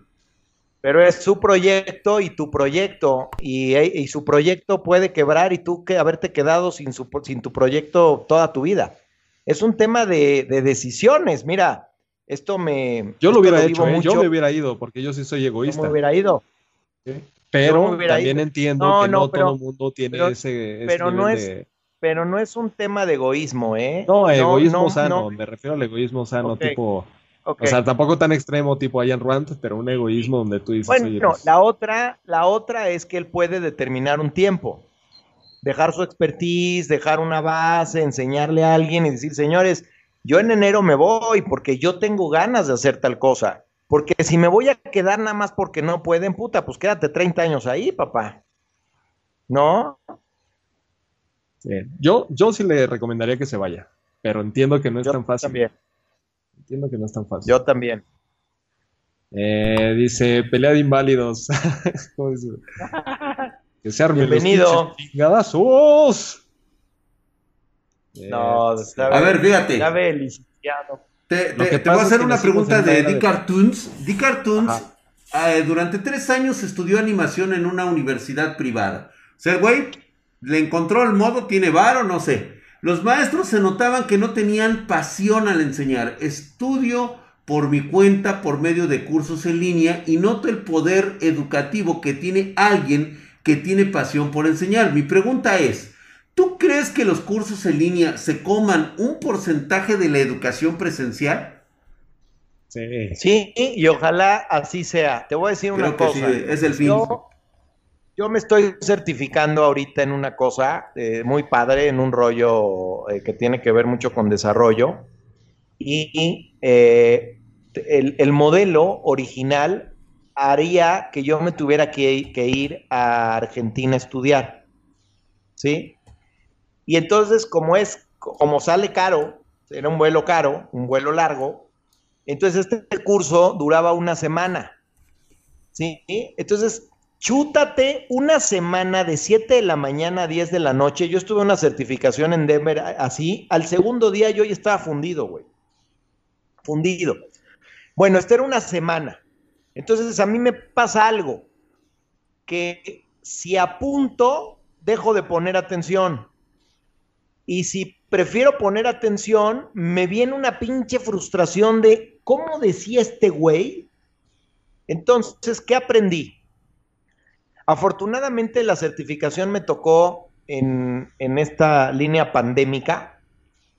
Pero es su proyecto y tu proyecto. Y, y su proyecto puede quebrar y tú que haberte quedado sin, su, sin tu proyecto toda tu vida. Es un tema de, de decisiones. Mira, esto me. Yo lo hubiera vivo hecho, ¿eh? yo me hubiera ido porque yo sí soy Yo egoísta. me hubiera ido. Pero yo me también ido. entiendo No, que no, no, pero- todo el mundo tiene pero- ese, ese pero no es- de... Pero no es un tema de egoísmo, ¿eh? No, egoísmo no, sano, no. me refiero al egoísmo sano, tipo, O sea, tampoco tan extremo tipo Ian Rand, pero un egoísmo donde tú dices, Bueno, oye, no, pues, la otra, la otra es que él puede determinar un tiempo, dejar su expertise, dejar una base, enseñarle a alguien y decir, señores, yo en enero me voy porque yo tengo ganas de hacer tal cosa. Porque si me voy a quedar nada más porque no pueden, puta, pues quédate 30 años ahí, papá. ¿No? sí. yo, yo sí le recomendaría que se vaya, pero entiendo que no es Yo tan fácil. también. Entiendo que no es tan fácil. Yo también. Eh, dice, pelea de inválidos. ¿Cómo dice? Que se armen los Bienvenido. Eh, No, ya A ve- ver, fíjate. Ya ve, licenciado. Te, Lo te- que te voy a es hacer que una pregunta de Dick Cartoons. Dick Cartoons, eh, durante tres años estudió animación en una universidad privada. O sea, el güey le encontró el modo, tiene varo, no sé. Los maestros se notaban que no tenían pasión al enseñar. Estudio por mi cuenta, por medio de cursos en línea, y noto el poder educativo que tiene alguien que tiene pasión por enseñar. Mi pregunta es, ¿tú crees que los cursos en línea se coman un porcentaje de la educación presencial? sí. Sí, y ojalá así sea. Te voy a decir una Creo que cosa. sí, es el fin. Yo, yo me estoy certificando ahorita en una cosa eh, muy padre, en un rollo eh, que tiene que ver mucho con desarrollo. Y eh, el, el modelo original haría que yo me tuviera que, que ir a Argentina a estudiar. ¿Sí? Y entonces, como es, como sale caro, era un vuelo caro, un vuelo largo, entonces este curso duraba una semana. ¿Sí? Entonces, chútate una semana de 7 de la mañana a 10 de la noche. Yo estuve en una certificación en Denver así. Al segundo día yo ya estaba fundido, güey. Fundido. Bueno, esta era una semana. Entonces a mí me pasa algo. Que si apunto, dejo de poner atención. Y si prefiero poner atención, me viene una pinche frustración de cómo decía este güey. Entonces, ¿qué aprendí? Afortunadamente la certificación me tocó en, en esta línea pandémica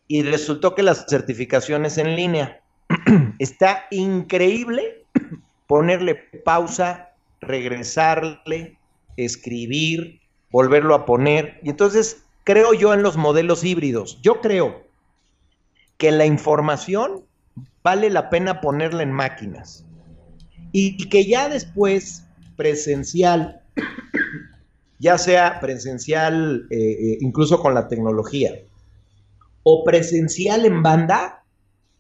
y resultó que la certificación es en línea. Está increíble ponerle pausa, regresarle, escribir, volverlo a poner. Y entonces creo yo en los modelos híbridos. Yo creo que la información vale la pena ponerla en máquinas y que ya después presencial, ya sea presencial eh, eh, incluso con la tecnología o presencial en banda,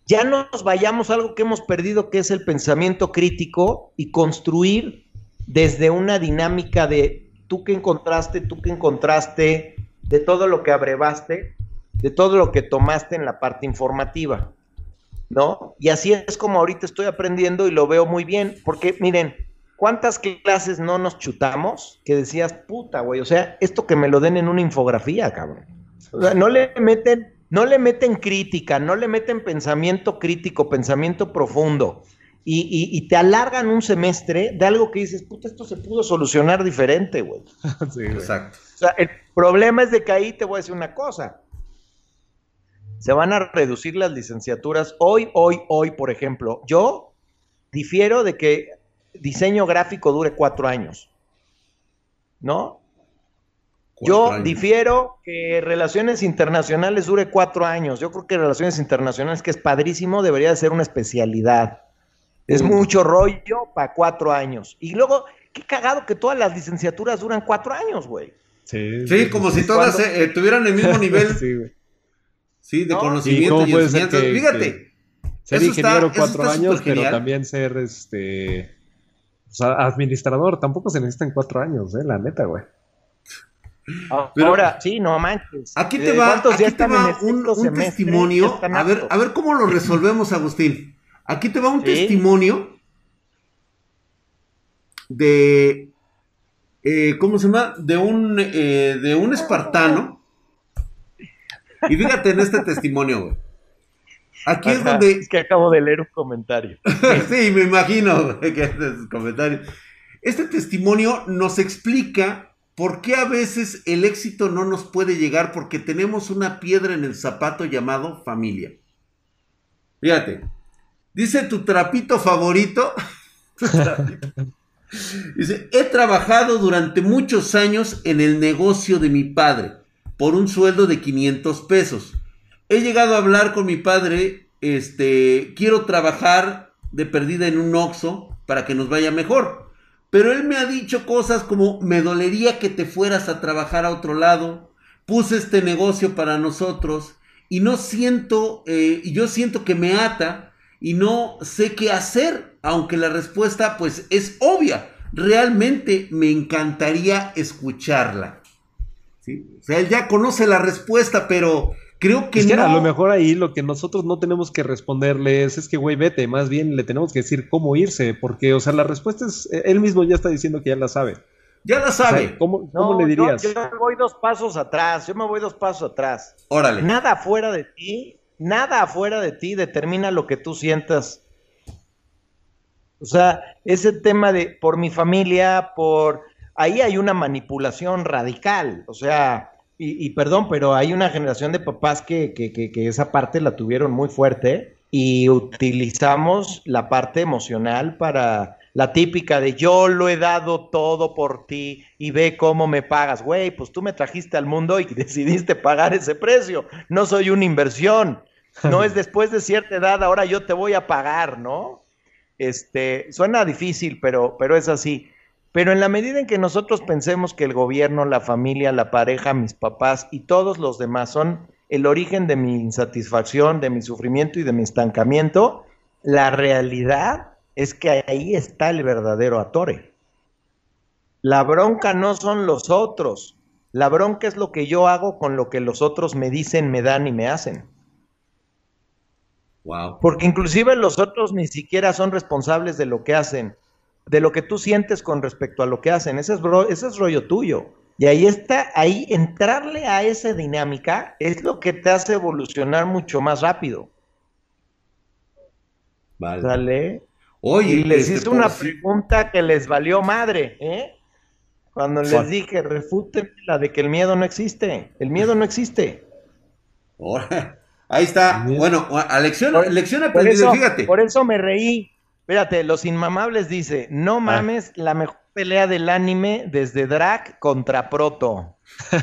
ya nos vayamos a algo que hemos perdido, que es el pensamiento crítico y construir desde una dinámica de tú que encontraste, tú que encontraste, de todo lo que abrevaste, de todo lo que tomaste en la parte informativa, ¿no? Y así es como ahorita estoy aprendiendo y lo veo muy bien, porque miren, ¿cuántas clases no nos chutamos que decías, puta, güey, o sea, esto que me lo den en una infografía, cabrón? O sea, no le meten no le meten crítica, no le meten pensamiento crítico, pensamiento profundo, y, te alargan un semestre de algo que dices, puta, esto se pudo solucionar diferente, güey. sí, exacto. O sea, el problema es de que ahí te voy a decir una cosa. Se van a reducir las licenciaturas. Hoy, hoy, hoy, por ejemplo, yo difiero de que diseño gráfico dure cuatro años. ¿No? Yo difiero que relaciones internacionales dure cuatro años. Yo creo que relaciones internacionales, que es padrísimo, debería de ser una especialidad. Es mucho rollo para cuatro años. Y luego, qué cagado que todas las licenciaturas duran cuatro años, güey. Sí, sí, como si todas eh, tuvieran el mismo nivel. sí, güey. Sí, de conocimiento y, enseñanza. Fíjate. ser ingeniero cuatro años, pero también ser este. O sea, administrador tampoco se necesitan cuatro años, eh, la neta, güey. Ahora, sí, no manches. Aquí te va, aquí te va un, testimonio. A ver, a ver cómo lo resolvemos, Agustín. Aquí te va un testimonio de. Eh, ¿Cómo se llama? De un, eh, de un espartano. Y fíjate en este testimonio, güey. Aquí es donde. Es que acabo de leer un comentario. sí, me imagino que es comentario. Este testimonio nos explica ¿Por qué a veces el éxito no nos puede llegar? Porque tenemos una piedra en el zapato llamado familia. Fíjate, dice tu trapito favorito. Dice, he trabajado durante muchos años en el negocio de mi padre por un sueldo de 500 pesos. He llegado a hablar con mi padre, este, quiero trabajar de perdida en un Oxxo para que nos vaya mejor. Pero él me ha dicho cosas como, me dolería que te fueras a trabajar a otro lado, puse este negocio para nosotros y no siento, eh, yo siento que me ata y no sé qué hacer, aunque la respuesta pues es obvia. Realmente me encantaría escucharla. ¿Sí? O sea, él ya conoce la respuesta, pero Creo que, no. a lo mejor ahí lo que nosotros no tenemos que responderle es, que, güey, vete, más bien le tenemos que decir cómo irse, porque, o sea, la respuesta es, él mismo ya está diciendo que ya la sabe. Ya la sabe. ¿Cómo, le dirías? Yo, me voy dos pasos atrás, yo me voy dos pasos atrás. Órale. Nada afuera de ti, nada afuera de ti determina lo que tú sientas. O sea, ese tema de por mi familia, por... Ahí hay una manipulación radical, o sea y, perdón, pero hay una generación de papás que, esa parte la tuvieron muy fuerte y utilizamos la parte emocional para la típica de yo lo he dado todo por ti y ve cómo me pagas. Güey, pues tú me trajiste al mundo y decidiste pagar ese precio. No soy una inversión. No es después de cierta edad, ahora yo te voy a pagar, ¿no? Este, suena difícil, pero, pero es así. Pero en la medida en que nosotros pensemos que el gobierno, la familia, la pareja, mis papás y todos los demás son el origen de mi insatisfacción, de mi sufrimiento y de mi estancamiento, la realidad es que ahí está el verdadero atore. La bronca no son los otros, la bronca es lo que yo hago con lo que los otros me dicen, me dan y me hacen. Wow. Porque inclusive los otros ni siquiera son responsables de lo que hacen de lo que tú sientes con respecto a lo que hacen. Ese es, ese es rollo tuyo. Y ahí está, ahí entrarle a esa dinámica es lo que te hace evolucionar mucho más rápido. Vale. ¿Sale? Oye, y les este, hice una pregunta que les valió madre, ¿eh? Cuando les dije, refuten la de que el miedo no existe. El miedo no existe. Ahí está. Bueno, a lección, lección aprendida, fíjate. Por eso me reí, Espérate, Los Inmamables dice, no ah. mames, la mejor pelea del anime desde Drac contra Proto. no,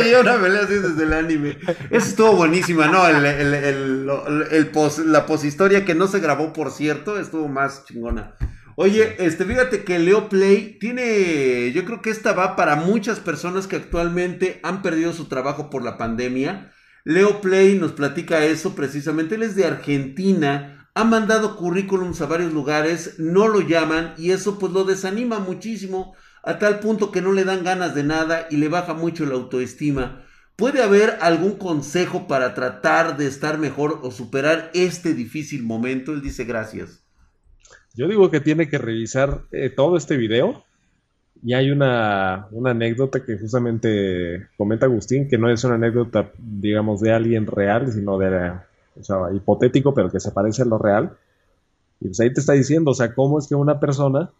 yo una pelea así desde el anime. Eso estuvo buenísima, ¿no? El, el, el, el pos, la poshistoria que no se grabó, por cierto, estuvo más chingona. Oye, este, fíjate que Leo Play tiene, yo creo que esta va para muchas personas que actualmente han perdido su trabajo por la pandemia. Leo Play nos platica eso precisamente, él es de Argentina, ha mandado currículums a varios lugares, no lo llaman y eso pues lo desanima muchísimo a tal punto que no le dan ganas de nada y le baja mucho la autoestima. ¿Puede haber algún consejo para tratar de estar mejor o superar este difícil momento? Él dice gracias. Yo digo que tiene que revisar eh, todo este video. Y hay una, una, anécdota que justamente comenta Agustín, que no es una anécdota, digamos, de alguien real, sino de, o sea, hipotético, pero que se parece a lo real. Y pues ahí te está diciendo, o sea, cómo es que una persona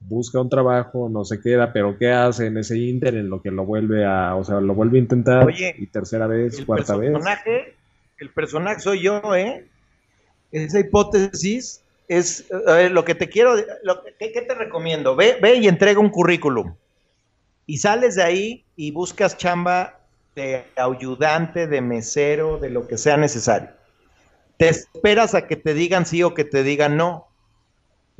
busca un trabajo, no se queda, pero ¿qué hace en ese inter en lo que lo vuelve a, o sea, lo vuelve a intentar y tercera vez, cuarta vez? El personaje soy yo, ¿eh? Esa hipótesis es lo que te quiero, lo, ¿qué, te recomiendo? Ve, ve y entrega un currículum y sales de ahí y buscas chamba de ayudante, de mesero, de lo que sea necesario. Te esperas a que te digan sí o que te digan no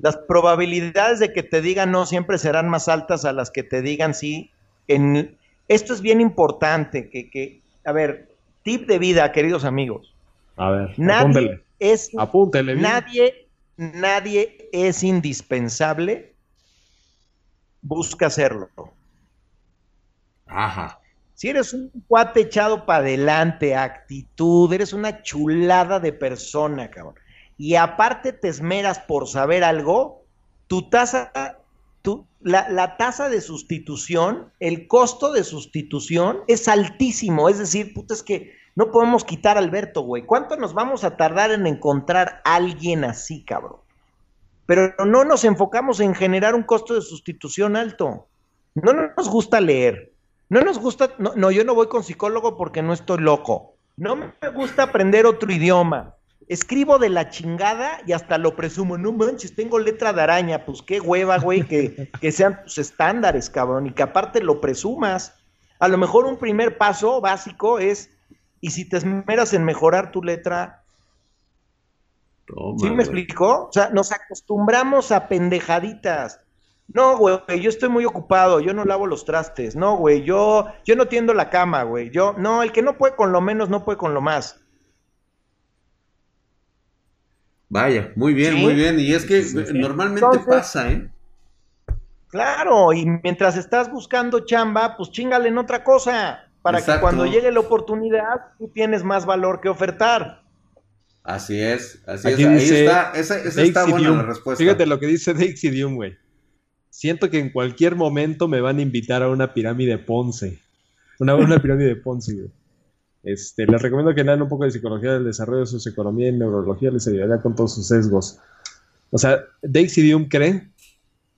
las probabilidades de que te digan no siempre serán más altas a las que te digan sí. En, esto es bien importante, que, que, a ver, tip de vida, queridos amigos. A ver, nadie apúntele. es, apúntele nadie, nadie es indispensable. Busca hacerlo. Ajá. Si eres un cuate echado para adelante, actitud, eres una chulada de persona, cabrón y aparte te esmeras por saber algo, tu tasa, tu, la, tasa de sustitución, el costo de sustitución es altísimo. Es decir, puta, es que no podemos quitar a Alberto, güey. ¿Cuánto nos vamos a tardar en encontrar a alguien así, cabrón? Pero no nos enfocamos en generar un costo de sustitución alto. No nos gusta leer. No nos gusta, no, no, yo no voy con psicólogo porque no estoy loco. No me gusta aprender otro idioma escribo de la chingada y hasta lo presumo. No manches, tengo letra de araña. Pues qué hueva, güey, que, que sean tus estándares, cabrón, y que aparte lo presumas. A lo mejor un primer paso básico es, y si te esmeras en mejorar tu letra, ¿Sí me explicó? O sea, nos acostumbramos a pendejaditas. No, güey, yo estoy muy ocupado, yo no lavo los trastes. No, güey, yo, yo no tiendo la cama, güey. Yo, no, el que no puede con lo menos, no puede con lo más. Vaya, muy bien, muy bien. Y es que normalmente pasa, ¿eh? Claro, y mientras estás buscando chamba, pues chingale en otra cosa, para que cuando llegue la oportunidad tú tienes más valor que ofertar. Así es, así es. Ahí está, esa, está buena la respuesta. Fíjate lo que dice Dium, güey. Siento que en cualquier momento me van a invitar a una pirámide Ponce. Una, una pirámide Ponce, güey. Este, les recomiendo que lean un poco de psicología del desarrollo, de socioeconomía y neurología, les ayudaría con todos sus sesgos. O sea, Dium cree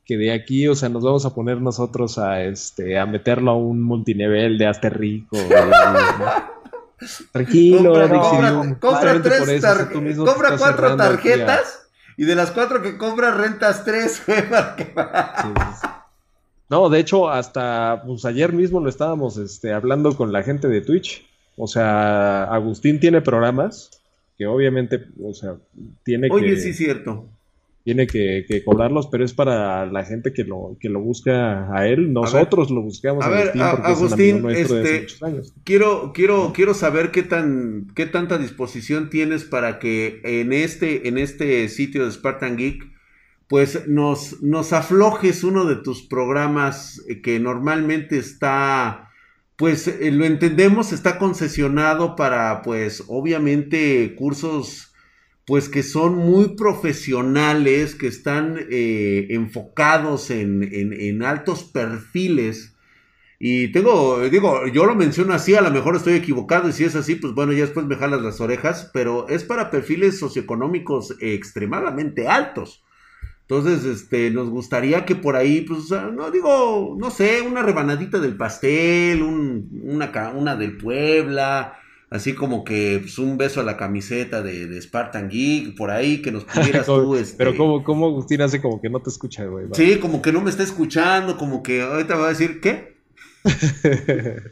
que de aquí, o sea, nos vamos a poner nosotros a, este, a meterlo a un multinivel de hasta rico. Tranquilo, compra, compra, tres compra cuatro tarjetas y de las cuatro que compra rentas tres, No, de hecho, hasta pues ayer mismo lo estábamos este, hablando con la gente de Twitch. O sea, Agustín tiene programas que obviamente, o sea, tiene que... Oye, sí, cierto. Tiene que, cobrarlos, pero es para la gente que lo, que lo busca a él. Nosotros lo buscamos a, Agustín, Agustín este, Quiero, quiero, quiero saber qué tan, qué tanta disposición tienes para que en este, en este sitio de Spartan Geek, pues nos, nos aflojes uno de tus programas que normalmente está pues eh, lo entendemos, está concesionado para, pues, obviamente, cursos, pues, que son muy profesionales, que están eh, enfocados en, en, altos perfiles. Y tengo, digo, yo lo menciono así, a lo mejor estoy equivocado, y si es así, pues bueno, ya después me jalas las orejas, pero es para perfiles socioeconómicos extremadamente altos. Entonces, este, nos gustaría que por ahí, pues, no digo, no sé, una rebanadita del pastel, una, una del Puebla, así como que pues, un beso a la camiseta de, de Spartan Geek, por ahí, que nos pudieras tú. Este... Pero ¿cómo, ¿cómo Agustín hace como que no te escucha, güey? Sí, como que no me está escuchando, como que ahorita va a decir, ¿qué?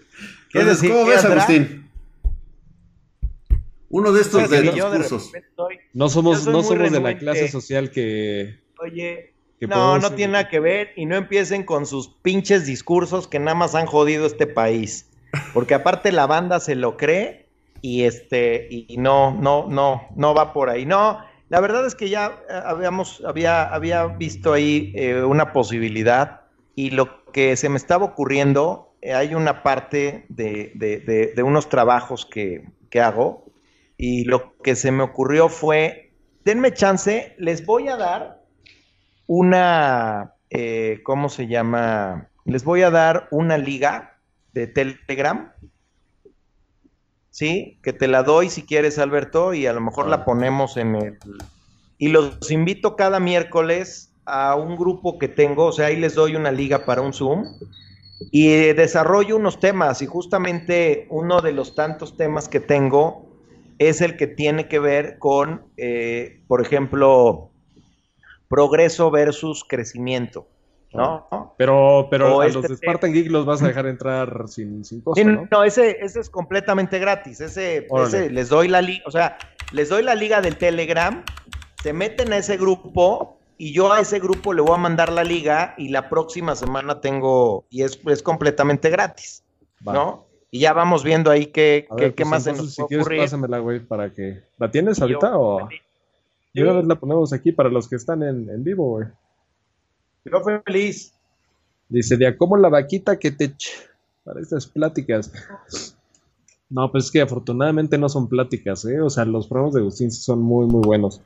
Entonces, ¿Cómo ves, Agustín? Uno de estos de yo repente soy- No somos, Yo no somos de la clase social que... Oye, que no, no tiene nada que ver y no empiecen con sus pinches discursos que nada más han jodido este país. Porque aparte la banda se lo cree y este y no no no no va por ahí. No, la verdad es que ya eh, habíamos había había visto ahí eh, una posibilidad y lo que se me estaba ocurriendo eh, hay una parte de, de- de- unos trabajos que, que hago y lo que se me ocurrió fue denme chance, les voy a dar una, eh, ¿cómo se llama? Les voy a dar una liga de Telegram, ¿sí? Que te la doy si quieres, Alberto, y a lo mejor la ponemos en el... Y los invito cada miércoles a un grupo que tengo, o sea, ahí les doy una liga para un Zoom y desarrollo unos temas y justamente uno de los tantos temas que tengo es el que tiene que ver con, eh, por ejemplo, progreso versus crecimiento, ¿no? Pero, pero O a este los de tema. Spartan Geek los vas a dejar entrar sin, sin costo, Sí, ¿no? no, ese, ese es completamente gratis. Ese, ese les doy la liga, o sea, les doy la liga del Telegram, se meten a ese grupo y yo a ese grupo le voy a mandar la liga y la próxima semana tengo, y es, es completamente gratis. ¿no? Y ya vamos viendo ahí qué, A qué, ver, qué pues más se entonces, nos si puede quieres, ocurrir. pásamela, güey, para que... ¿La tienes Y ahorita yo o...? De una vez la ponemos aquí para los que están en, en vivo, güey. Yo feliz. Dice, de a cómo la vaquita que te... ch- Para estas pláticas. No, pues es que afortunadamente no son pláticas, ¿eh? O sea, los programas de Agustín son muy, muy buenos.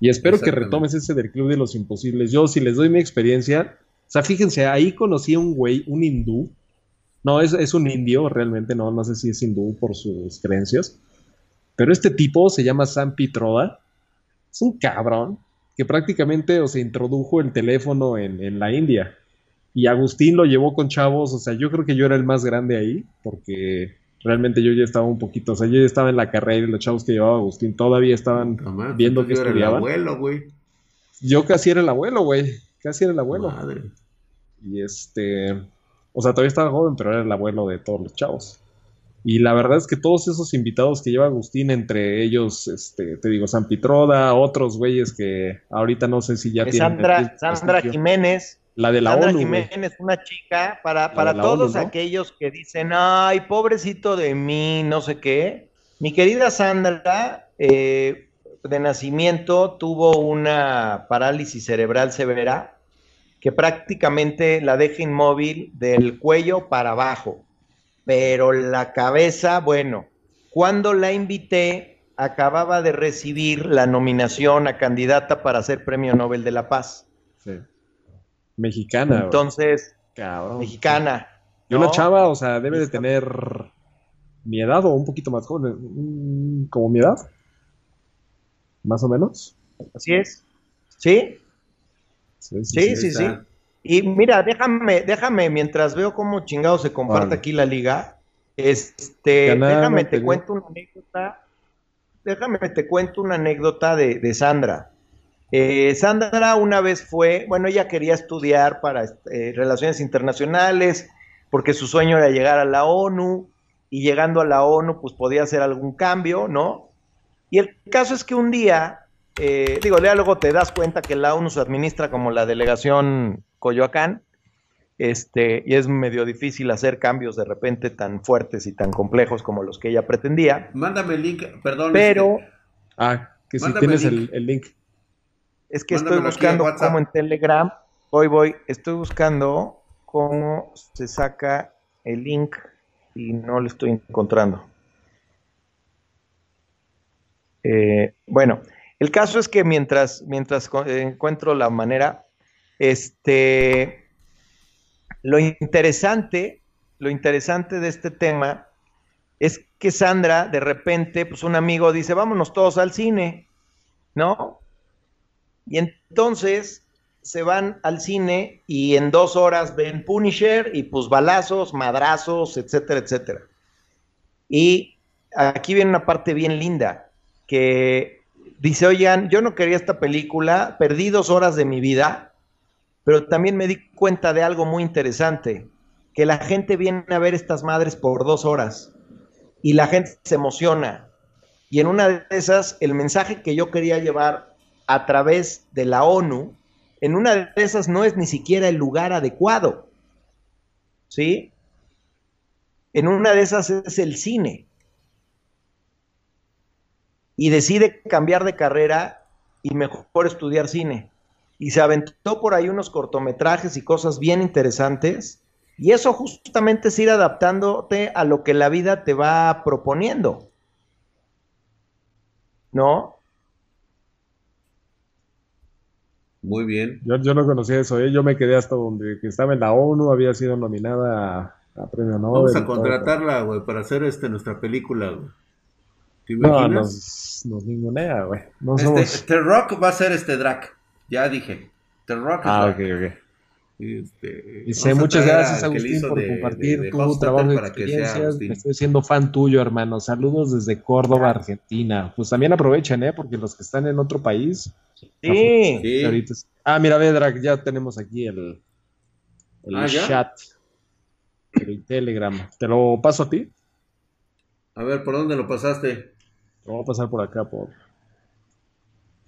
Y espero que retomes ese del Club de los Imposibles. Yo, si les doy mi experiencia, o sea, fíjense, ahí conocí a un güey, un hindú. No, es, es un indio, realmente, no, no sé si es hindú por sus creencias. Pero este tipo se llama Sam Pitroda. Es un cabrón que prácticamente, o sea, introdujo el teléfono en, en la India. Y Agustín lo llevó con chavos, o sea, yo creo que yo era el más grande ahí, porque realmente yo ya estaba un poquito, o sea, yo ya estaba en la carrera y los chavos que llevaba Agustín todavía estaban mames, viendo que yo era el estudiaban. abuelo, güey. Yo casi era el abuelo, güey, casi era el abuelo. Madre. Y este, o sea, todavía estaba joven, pero era el abuelo de todos los chavos. Y la verdad es que todos esos invitados que lleva Agustín, entre ellos, este, te digo, San Pitroda, otros güeyes que ahorita no sé si ya Es tienen Sandra. Sandra Jiménez. La de la Sandra ONU. Jiménez, una chica, para, para todos ONU, ¿no? aquellos que dicen, ay, pobrecito de mí, no sé qué. Mi querida Sandra, eh, de nacimiento, tuvo una parálisis cerebral severa que prácticamente la deja inmóvil del cuello para abajo. Pero la cabeza, bueno, cuando la invité, acababa de recibir la nominación a candidata para ser Premio Nobel de la Paz. Sí. Mexicana. Entonces, Cabrón. mexicana. Y una chava, o sea, debe de tener mi edad o un poquito más joven. mm, ¿Como mi edad? Más o menos. Así es. ¿Sí? Sí, Sí, sí, sí. Y mira, déjame, déjame, mientras veo cómo chingado se comparte aquí la liga, este, déjame te cuento una anécdota, déjame te cuento una anécdota de, de Sandra. Eh, Sandra una vez fue, bueno, ella quería estudiar para eh, relaciones internacionales, porque su sueño era llegar a la ONU, y llegando a la ONU, pues podía hacer algún cambio, ¿no? Y el caso es que un día, eh, digo, ya luego te das cuenta que la ONU se administra como la delegación Coyoacán, este, y es medio difícil hacer cambios de repente tan fuertes y tan complejos como los que ella pretendía, Mándame el link, perdón. pero este, Ah, que si Mándame tienes el el, link. el link. es que Mándamelo estoy buscando WhatsApp. cómo en Telegram, voy, voy, estoy buscando cómo se saca el link y no lo estoy encontrando. Eh, bueno, el caso es que mientras, mientras encuentro la manera, este, lo interesante, lo interesante de este tema es que Sandra, de repente, pues un amigo dice, vámonos todos al cine, ¿no? Y entonces se van al cine y en dos horas ven Punisher y pues balazos, madrazos, etcétera, etcétera. Y aquí viene una parte bien linda, que dice, oigan, yo no quería esta película, perdí dos horas de mi vida, pero también me di cuenta de algo muy interesante, que la gente viene a ver estas madres por dos horas y la gente se emociona. Y en una de esas, el mensaje que yo quería llevar a través de la ONU, en una de esas no es ni siquiera el lugar adecuado. ¿Sí? En una de esas es el cine. Y decide cambiar de carrera y mejor estudiar cine. Y se aventó por ahí unos cortometrajes y cosas bien interesantes y eso justamente es ir adaptándote a lo que la vida te va proponiendo. ¿No? Muy bien. Yo, no conocía eso, ¿eh? yo me quedé hasta donde estaba en la ONU, había sido nominada a, premio Nobel. Vamos a contratarla, güey, para hacer este nuestra película, güey. no, nos, nos ningunea, güey. este, The Rock va a ser este Drac, ya dije. The Rock Ah, ok, ok. Este, Dice, muchas gracias Agustín por compartir tu trabajo y experiencias. estoy siendo fan tuyo, hermano. Saludos desde Córdoba, Argentina. Pues también aprovechen, ¿eh? Porque los que están en otro país. Sí. Ah, mira, Vedra, ya tenemos aquí el, el ah, chat. El Telegram. ¿Te lo paso a ti? A ver, ¿por dónde lo pasaste? Lo voy a pasar por acá, por.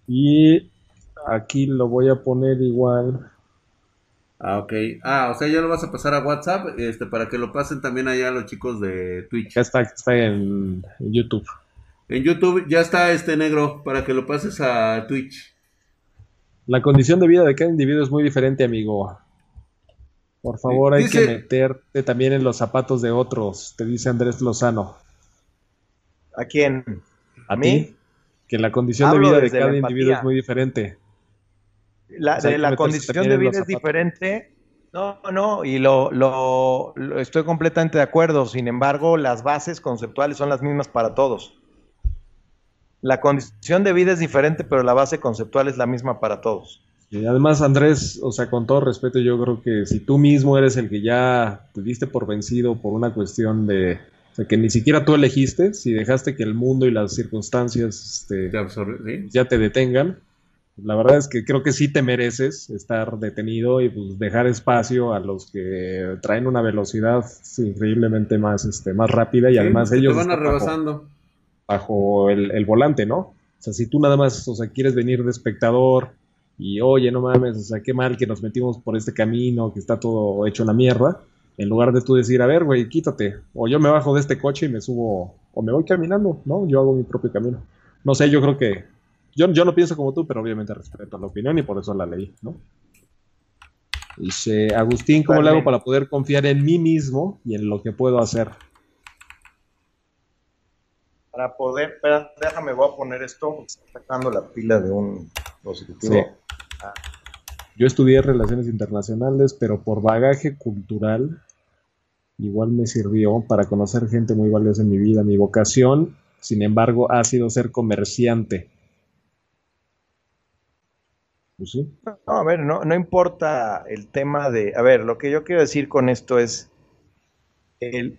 Y aquí lo voy a poner igual. Ah, ok. Ah, o sea, ya lo vas a pasar a WhatsApp este, para que lo pasen también allá a los chicos de Twitch. Ya está, está en, YouTube. En YouTube ya está este negro para que lo pases a Twitch. La condición de vida de cada individuo es muy diferente, amigo. Por favor, hay que meterte también en los zapatos de otros, te dice Andrés Lozano. ¿A quién? ¿A, mí? Que la condición de vida de cada individuo es muy diferente la, de la condición de vida es diferente. No, no, y lo, lo, estoy completamente de acuerdo. Sin embargo, las bases conceptuales son las mismas para todos. La condición de vida es diferente, pero la base conceptual es la misma para todos. Y además, Andrés, o sea, con todo respeto, yo creo que si tú mismo eres el que ya te diste por vencido por una cuestión de, o sea, que ni siquiera tú elegiste, si dejaste que el mundo y las circunstancias este, ya te detengan, la verdad es que creo que sí te mereces estar detenido y pues dejar espacio a los que traen una velocidad increíblemente más, este, más rápida y además ellos... Te van rebasando. Bajo, el, volante, ¿no? O sea, si tú nada más, o sea, quieres venir de espectador y oye, no mames, o sea, qué mal que nos metimos por este camino, que está todo hecho una mierda, en lugar de tú decir, a ver, güey, quítate, o yo me bajo de este coche y me subo, o me voy caminando, ¿no? Yo hago mi propio camino. No sé, yo creo que yo, yo no pienso como tú, pero obviamente respeto la opinión y por eso la leí, ¿no? Dice, Agustín, ¿cómo le hago para poder confiar en mí mismo y en lo que puedo hacer? Para poder, espera, déjame, voy a poner esto, sacando la pila de un dispositivo. Ah. Yo estudié relaciones internacionales, pero por bagaje cultural igual me sirvió para conocer gente muy valiosa en mi vida. Mi vocación, sin embargo, ha sido ser comerciante pues no, a ver, no, no importa el tema de... A ver, lo que yo quiero decir con esto es el,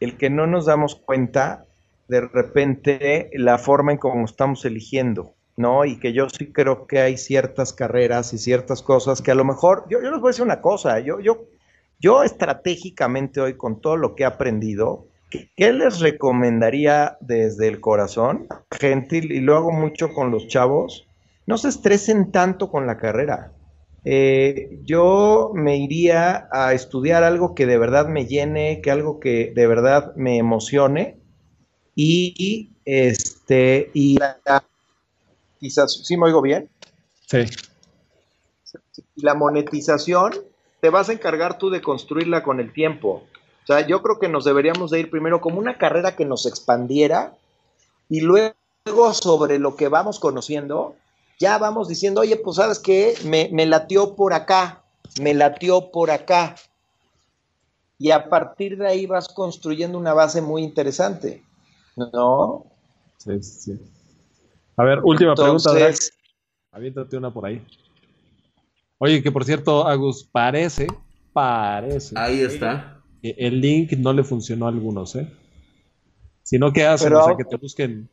el que no nos damos cuenta de repente la forma en cómo estamos eligiendo, ¿no? Y que yo sí creo que hay ciertas carreras y ciertas cosas que a lo mejor, yo, yo les voy a decir una cosa, yo, yo, yo estratégicamente hoy con todo lo que he aprendido, ¿qué les recomendaría desde el corazón, gentil, y lo hago mucho con los chavos? No se estresen tanto con la carrera. Eh, yo me iría a estudiar algo que de verdad me llene, que algo que de verdad me emocione y, este y quizás sí me oigo bien. Sí. Y la monetización te vas a encargar tú de construirla con el tiempo. O sea, yo creo que nos deberíamos de ir primero como una carrera que nos expandiera y luego sobre lo que vamos conociendo, ya vamos diciendo, oye, pues sabes qué, me, me latió por acá, me latió por acá. Y a partir de ahí vas construyendo una base muy interesante, ¿no? Sí, sí. A ver, última pregunta, Drax. Aviéntate una por ahí. Oye, que por cierto, Agus, parece, parece. Ahí está. Que el link no le funcionó a algunos, ¿eh? Si no, ¿qué hacen? o sea, que te busquen.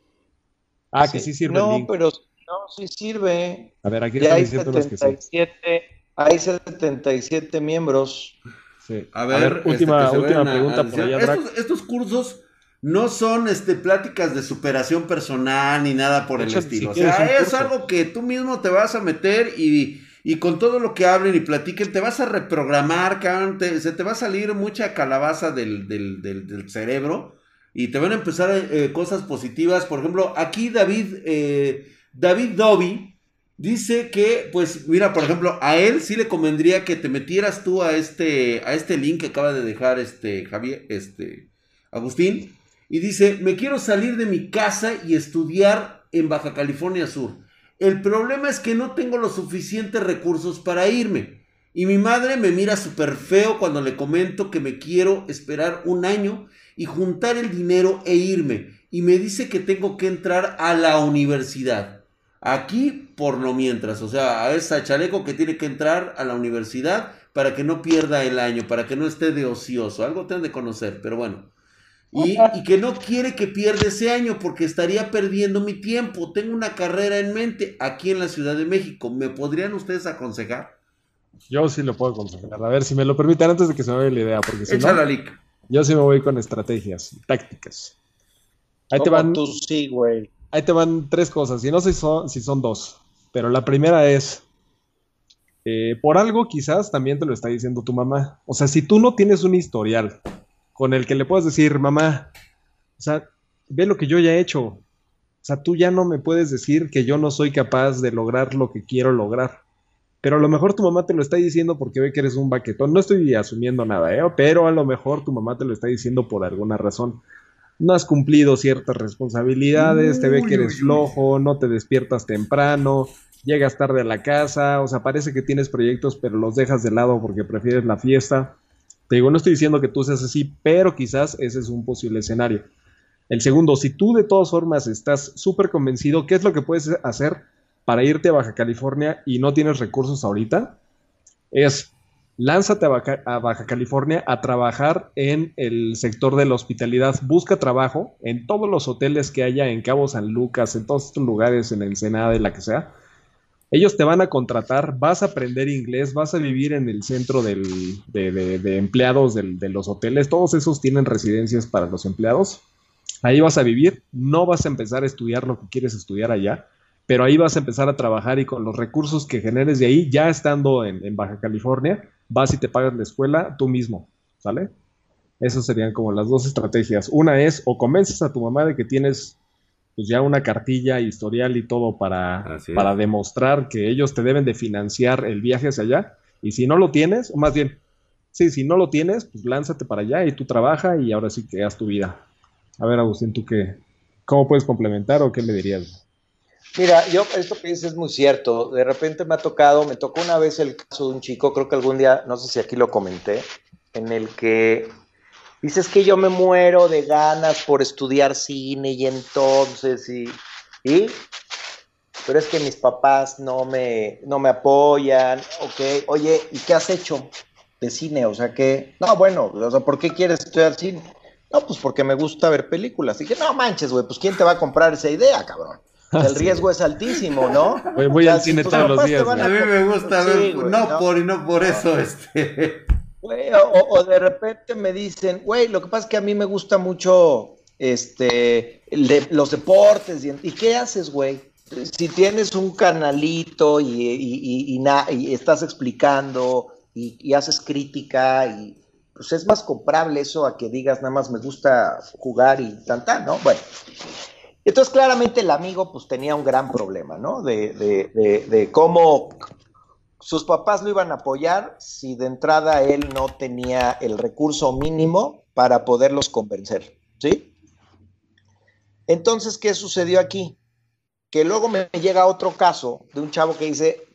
Ah, que sí sirve. No, pero no, sí sirve. A ver, aquí están hay diciendo 77, que sí. Hay 77 miembros. Sí. A ver, este, última, última pregunta por allá, estos, estos, cursos no son este, pláticas de superación personal ni nada por el estilo. o sea, es algo que tú mismo te vas a meter y y con todo lo que hablen y platiquen, te vas a reprogramar, cabrón, se te va a salir mucha calabaza del, del, cerebro y te van a empezar eh, cosas positivas. Por ejemplo, aquí David, eh, David Dobby dice que, pues, mira, por ejemplo, a él sí le convendría que te metieras tú a este, a este link que acaba de dejar este Javier, este Agustín, y dice, me quiero salir de mi casa y estudiar en Baja California Sur. El problema es que no tengo los suficientes recursos para irme. Y mi madre me mira súper feo cuando le comento que me quiero esperar un año y juntar el dinero e irme. Y me dice que tengo que entrar a la universidad. Aquí por lo mientras. O sea, a esa chaleco que tiene que entrar a la universidad para que no pierda el año, para que no esté de ocioso. Algo tengo de conocer, pero bueno. Y, que no quiere que pierda ese año porque estaría perdiendo mi tiempo. Tengo una carrera en mente aquí en la Ciudad de México. ¿Me podrían ustedes aconsejar? Yo sí lo puedo aconsejar. A ver si me lo permiten antes de que se me vaya la idea. Porque si no, yo sí me voy con estrategias, tácticas. Ahí te van. Tú sí, güey. Ahí te van tres cosas. Y no sé si son, si son dos. Pero la primera es. Eh, por algo quizás también te lo está diciendo tu mamá. O sea, si tú no tienes un historial con el que le puedes decir, mamá, o sea, ve lo que yo ya he hecho. O sea, tú ya no me puedes decir que yo no soy capaz de lograr lo que quiero lograr. Pero a lo mejor tu mamá te lo está diciendo porque ve que eres un baquetón. No estoy asumiendo nada, ¿eh? Pero a lo mejor tu mamá te lo está diciendo por alguna razón. No has cumplido ciertas responsabilidades, te ve que eres flojo, no te despiertas temprano, llegas tarde a la casa, o sea, parece que tienes proyectos pero los dejas de lado porque prefieres la fiesta. Te digo, no estoy diciendo que tú seas así, pero quizás ese es un posible escenario. El segundo, si tú de todas formas estás súper convencido, ¿qué es lo que puedes hacer para irte a Baja California y no tienes recursos ahorita? Es lánzate a Baja, California a trabajar en el sector de la hospitalidad. Busca trabajo en todos los hoteles que haya en Cabo San Lucas, en todos estos lugares, en Ensenada, en la que sea. Ellos te van a contratar, vas a aprender inglés, vas a vivir en el centro de, empleados de los hoteles, todos esos tienen residencias para los empleados. Ahí vas a vivir, no vas a empezar a estudiar lo que quieres estudiar allá, pero ahí vas a empezar a trabajar y con los recursos que generes de ahí, ya estando en Baja California, vas y te pagas la escuela tú mismo, ¿sale? Esas serían como las dos estrategias. Una es o convences a tu mamá de que tienes pues ya una cartilla, historial y todo para, para demostrar que ellos te deben de financiar el viaje hacia allá. Y si no lo tienes, o más bien, sí, si no lo tienes, pues lánzate para allá y tú trabaja y ahora sí que haz tu vida. A ver, Agustín, ¿tú qué? ¿Cómo puedes complementar o qué le dirías? Mira, yo esto que dices es muy cierto. De repente me ha tocado, me tocó una vez el caso de un chico, creo que algún día, no sé si aquí lo comenté, en el que Dices que yo me muero de ganas por estudiar cine y entonces, y, y pero es que mis papás no me, no me apoyan, ok, oye, ¿y qué has hecho de cine? O sea que, no, bueno, o sea, ¿por qué quieres estudiar cine? No, pues porque me gusta ver películas. Y dije, no manches, güey, pues ¿quién te va a comprar esa idea, cabrón? El riesgo es altísimo, ¿no? Voy, al cine todos los días. A, mí me gusta ver, no, por y no por eso, este o, de repente me dicen, güey, lo que pasa es que a mí me gusta mucho este, los deportes. Y, qué haces, güey? Si tienes un canalito y, y, estás explicando y, haces crítica, y pues es más comprable eso a que digas nada más me gusta jugar y tan, ¿no? Bueno. Entonces, claramente el amigo pues tenía un gran problema, ¿no? De, cómo sus papás lo iban a apoyar si de entrada él no tenía el recurso mínimo para poderlos convencer, ¿sí? Entonces, ¿qué sucedió aquí? Que luego me llega otro caso de un chavo que dice,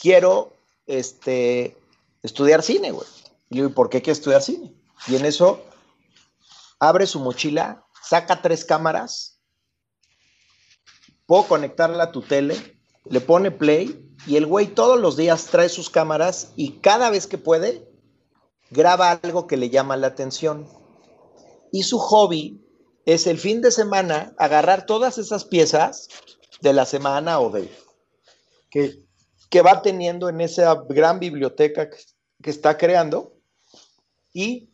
quiero este, estudiar cine, güey. Y yo, ¿por qué quiere estudiar cine? Y en eso abre su mochila, saca tres cámaras, puedo conectarla a tu tele, le pone play y el güey todos los días trae sus cámaras y cada vez que puede graba algo que le llama la atención. Y su hobby es el fin de semana agarrar todas esas piezas de la semana o de que, que va teniendo en esa gran biblioteca que, que está creando y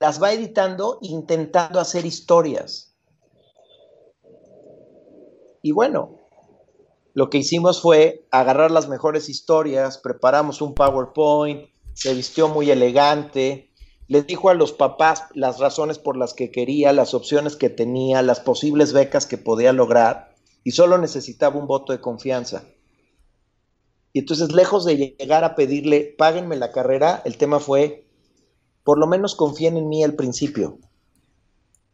las va editando intentando hacer historias. Y bueno, lo que hicimos fue agarrar las mejores historias, preparamos un PowerPoint, se vistió muy elegante, les dijo a los papás las razones por las que quería, las opciones que tenía, las posibles becas que podía lograr y solo necesitaba un voto de confianza. Y entonces, lejos de llegar a pedirle, páguenme la carrera, el tema fue, por lo menos confíen en mí al principio.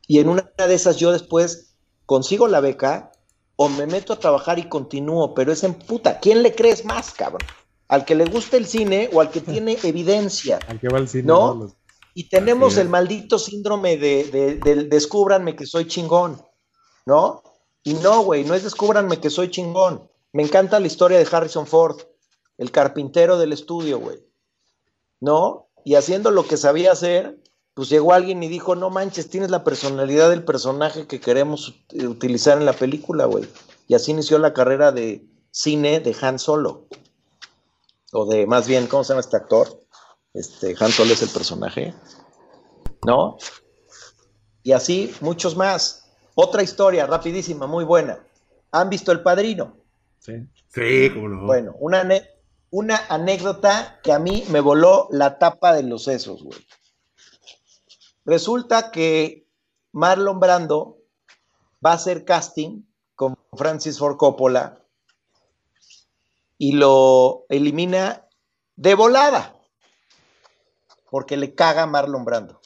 Y en una de esas yo después consigo la beca o me meto a trabajar y continúo, pero es en puta. ¿Quién le crees más, cabrón? ¿Al que le gusta el cine o al que tiene evidencia? Al que va al cine. ¿No? Y tenemos el maldito síndrome de, de- del descúbranme que soy chingón, ¿no? Y no, güey, no es descúbranme que soy chingón. Me encanta la historia de Harrison Ford, el carpintero del estudio, güey, ¿no? Y haciendo lo que sabía hacer, pues llegó alguien y dijo, no manches, tienes la personalidad del personaje que queremos ut- utilizar en la película, güey. Y así inició la carrera de cine de Han Solo. O de, más bien, ¿cómo se llama este actor? Este, Han Solo es el personaje, ¿no? Y así muchos más. Otra historia rapidísima, muy buena. ¿Han visto El Padrino? Sí. Sí, cómo no. Bueno, una, una anécdota que a mí me voló la tapa de los sesos, güey. Resulta que Marlon Brando va a hacer casting con Francis Ford Coppola y lo elimina de volada porque le caga Marlon Brando.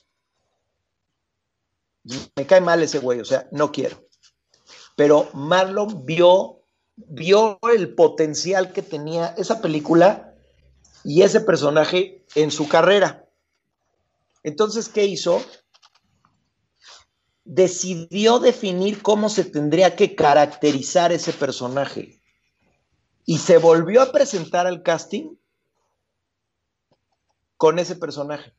Me cae mal ese güey, o sea, no quiero. Pero Marlon vio, vio el potencial que tenía esa película y ese personaje en su carrera. Entonces, ¿qué hizo? Decidió definir cómo se tendría que caracterizar ese personaje. Y se volvió a presentar al casting con ese personaje.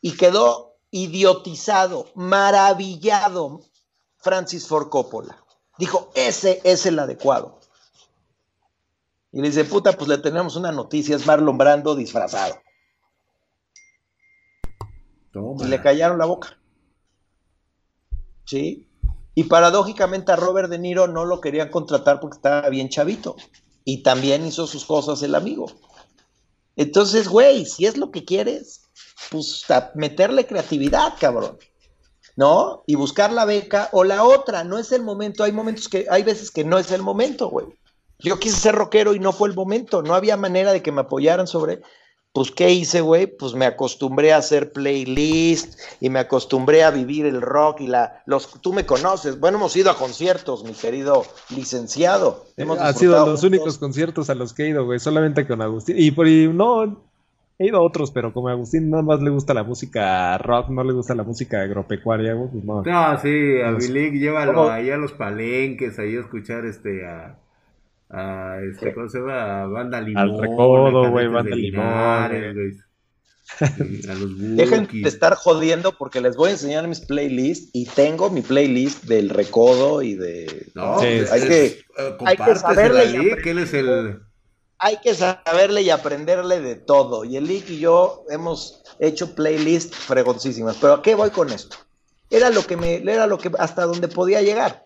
Y quedó idiotizado, maravillado Francis Ford Coppola. Dijo, ese es el adecuado. Y le dice, puta, pues le tenemos una noticia, es Marlon Brando disfrazado. Y le callaron la boca. ¿Sí? Y paradójicamente a Robert De Niro no lo querían contratar porque estaba bien chavito. Y también hizo sus cosas el amigo. Entonces, güey, si es lo que quieres, pues meterle creatividad, cabrón. ¿No? Y buscar la beca o la otra, no es el momento. Hay momentos que, hay veces que no es el momento, güey. Yo quise ser rockero y no fue el momento. No había manera de que me apoyaran sobre. Pues, ¿qué hice, güey? Pues me acostumbré a hacer playlist y me acostumbré a vivir el rock y la. los Tú me conoces. Bueno, hemos ido a conciertos, mi querido licenciado. Hemos Han sido los juntos. únicos conciertos a los que he ido, güey, solamente con Agustín. Y por y no, he ido a otros, pero como a Agustín nada más le gusta la música rock, no le gusta la música agropecuaria, güey, pues no. No, sí, a Milik, llévalo ¿Cómo? ahí a los palenques, ahí a escuchar este a, a este, ¿cómo se llama? A Banda Limón. Recodo, a güey, Banda Limón, güey. A los Dejen de estar jodiendo porque les voy a enseñar mis playlists y tengo mi playlist del recodo y de. No, Sí, pues, sí. Hay que- eh, hay que saberle y él es el... Hay que saberle y aprenderle de todo. Y el Lick y yo hemos hecho playlists fregoncísimas. Pero ¿a qué voy con esto? Era lo que me, era lo que hasta donde podía llegar.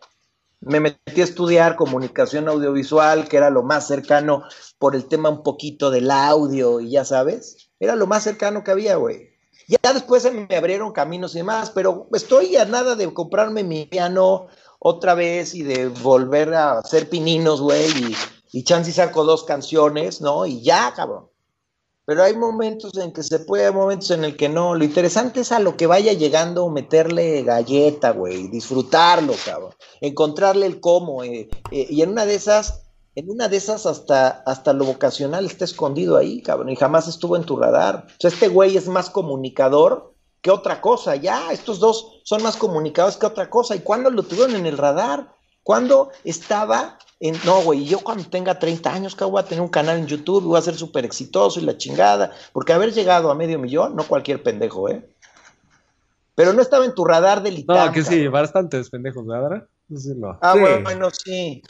Me metí a estudiar comunicación audiovisual, que era lo más cercano por el tema un poquito del audio y ya sabes. Era lo más cercano que había, güey. Ya después se me abrieron caminos y demás, pero estoy a nada de comprarme mi piano otra vez y de volver a hacer pininos, güey, y, y chance y saco dos canciones, ¿no? Y ya, cabrón. Pero hay momentos en que se puede, hay momentos en el que no. Lo interesante es a lo que vaya llegando, meterle galleta, güey, disfrutarlo, cabrón. Encontrarle el cómo. eh, eh, y en una de esas, en una de esas hasta, hasta lo vocacional está escondido ahí, cabrón, y jamás estuvo en tu radar. O sea, este güey es más comunicador que otra cosa. Ya, estos dos son más comunicadores que otra cosa. ¿Y cuándo lo tuvieron en el radar? ¿Cuándo estaba en... No, güey, yo cuando tenga 30 años, que voy a tener un canal en YouTube, voy a ser súper exitoso y la chingada. Porque haber llegado a medio millón, no cualquier pendejo, ¿eh? Pero no estaba en tu radar del ITAM. No, que sí, bastantes pendejos, ¿verdad? Sí, no. Ah, Sí. bueno, sí.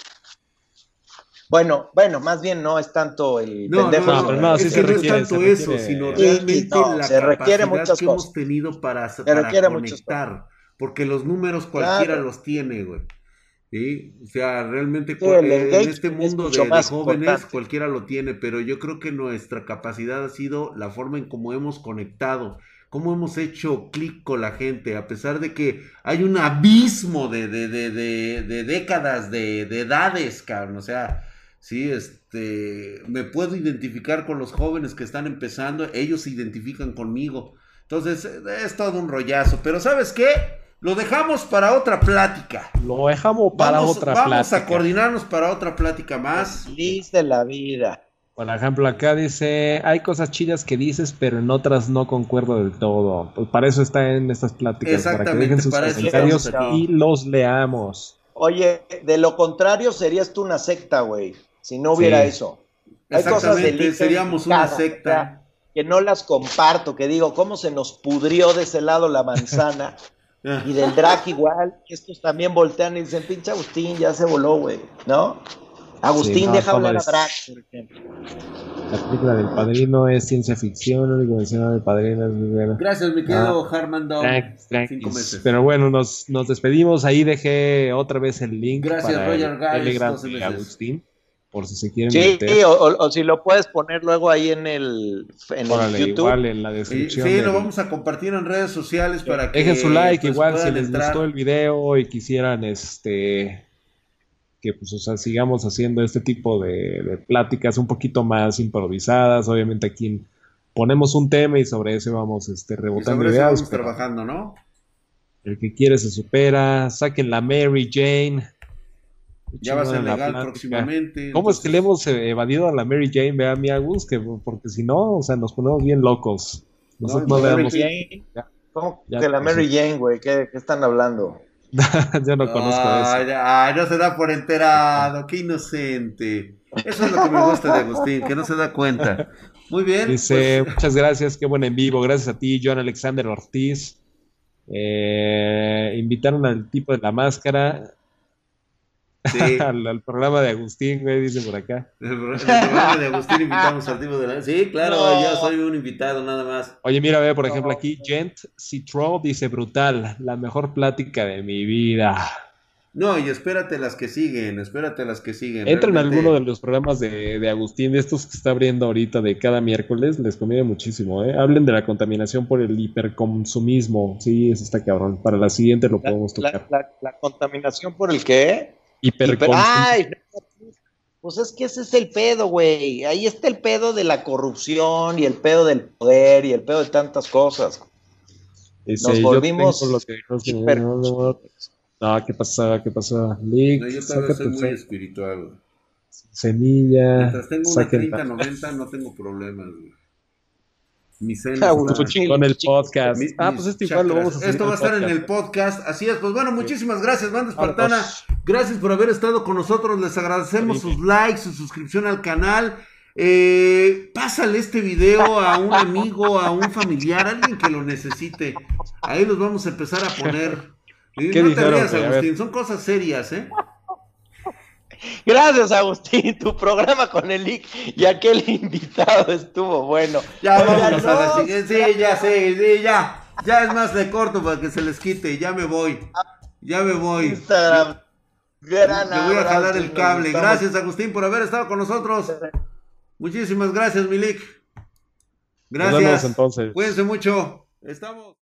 Bueno, bueno, más bien no es tanto el No, pendejo. no, no, no, pero no, es sí que se no requiere, es tanto se eso, requiere. sino realmente no, la se requiere capacidad muchas que cosas. hemos tenido para, para requiere conectar, porque los números cualquiera Claro. los tiene, güey. ¿Sí? O sea, realmente Sí, en este es mundo de, jóvenes importante. cualquiera lo tiene, pero yo creo que nuestra capacidad ha sido la forma en cómo hemos conectado, cómo hemos hecho clic con la gente, a pesar de que hay un abismo de, de, de, décadas, de, de edades, cabrón, o sea, sí, este, me puedo identificar con los jóvenes que están empezando, ellos se identifican conmigo, entonces es todo un rollazo, pero ¿sabes qué? Lo dejamos para otra plática. Lo dejamos para vamos otra vamos plática. a coordinarnos para otra plática más. Feliz de la vida. Por ejemplo, acá dice, hay cosas chidas que dices, pero en otras no concuerdo del todo. Pues para eso está en estas pláticas, para que Exactamente, dejen sus para eso comentarios y los leamos. Oye, de lo contrario serías tú una secta, güey. Si no hubiera Sí. eso. Hay cosas Exactamente, ITAM seríamos una secta. Que no las comparto, que digo, ¿cómo se nos pudrió de ese lado la manzana? Y del drag igual, estos también voltean y dicen, pinche Agustín, ya se voló, güey, ¿no? Agustín, Sí, no, deja hablar es- a drag, por ejemplo. La película del Padrino es ciencia ficción, que menciona del Padrino es muy bueno. Gracias, mi querido Harman Dog. Pero bueno, nos, nos despedimos. Ahí dejé otra vez el link Gracias, para Roger el Guys, Telegram 12 de meses. Agustín, por si se quieren Sí, meter. o, o- o si lo puedes poner luego ahí en el, en el YouTube. igual en la Sí, descripción. sí, del- lo vamos a compartir en redes sociales para que Dejen su like, pues, igual si les entrar. gustó el video y quisieran este que pues o sea, sigamos haciendo este tipo de, de pláticas un poquito más improvisadas. Obviamente aquí ponemos un tema y sobre ese vamos este, Y rebotando sobre eso ideas. vamos trabajando, ¿no? el que quiere se supera. Saquen la Mary Jane. Ya va a ser legal próximamente. ¿Cómo es que le hemos eh, evadido a la Mary Jane, vea mi Agus? Que, porque si no, o sea, nos ponemos bien locos. Nosotros no, No, Mary veamos. Jane. ¿Cómo Ya, que la Mary Jane, güey? ¿Qué, qué están hablando? Yo no conozco eso. ay, no se da por enterado, qué inocente. Eso es lo que me gusta de Agustín, que no se da cuenta. Muy bien. Dice, pues, muchas gracias, qué buen en vivo. Gracias a ti, John Alexander Ortiz. Eh, invitaron al tipo de la máscara sí, al, al programa de Agustín, güey, dice por acá. el, pro- el programa de Agustín invitamos al tipo de la... Sí, claro, No. yo soy un invitado nada más. Oye, mira, ve, por ejemplo, aquí Gent Citro dice, brutal, la mejor plática de mi vida. No, y espérate las que siguen, espérate las que siguen. Entra en alguno de los programas de, de Agustín, de estos que está abriendo ahorita de cada miércoles, les conviene muchísimo, ¿eh? Hablen de la contaminación por el hiperconsumismo. Sí, eso está cabrón. Para la siguiente lo La, podemos la- tocar. la- la contaminación por el qué? Hiper-. ¡Ay! Pues es que ese es el pedo, güey. Ahí está el pedo de la corrupción y el pedo del poder y el pedo de tantas cosas. Dice, Nos volvimos lo que hiper- no, no, no, ¿qué pasa? ¿Qué pasa? Lick, No, yo sácate soy muy fe- espiritual. güey. semilla. Mientras tengo una saquen- 30-90 no tengo problemas. güey. Mi cena Ah, con el podcast. mis- ah, pues esto igual lo vamos a hacer Esto va a estar en el podcast. Así es, pues bueno, muchísimas gracias, banda espartana. Gracias por haber estado con nosotros. Les agradecemos sus likes, su suscripción al canal. Eh, pásale este video a un amigo, a un familiar, a alguien que lo necesite. Ahí los vamos a empezar a poner. Y ¿Qué no dijeron, te rías? A Agustín, son cosas serias, ¿eh? Gracias, Agustín. Tu programa con el Lick y aquel invitado estuvo bueno. Ya vámonos a la no, siguiente. Sí, ya sé, sí, ya. Ya es más de corto para que se les quite. Ya me voy. Ya me voy. Instagram. Gran Le voy a jalar el cable. Gracias, Agustín, por haber estado con nosotros. Muchísimas gracias, Milik. Nos vemos Gracias. entonces. Cuídense mucho. Estamos.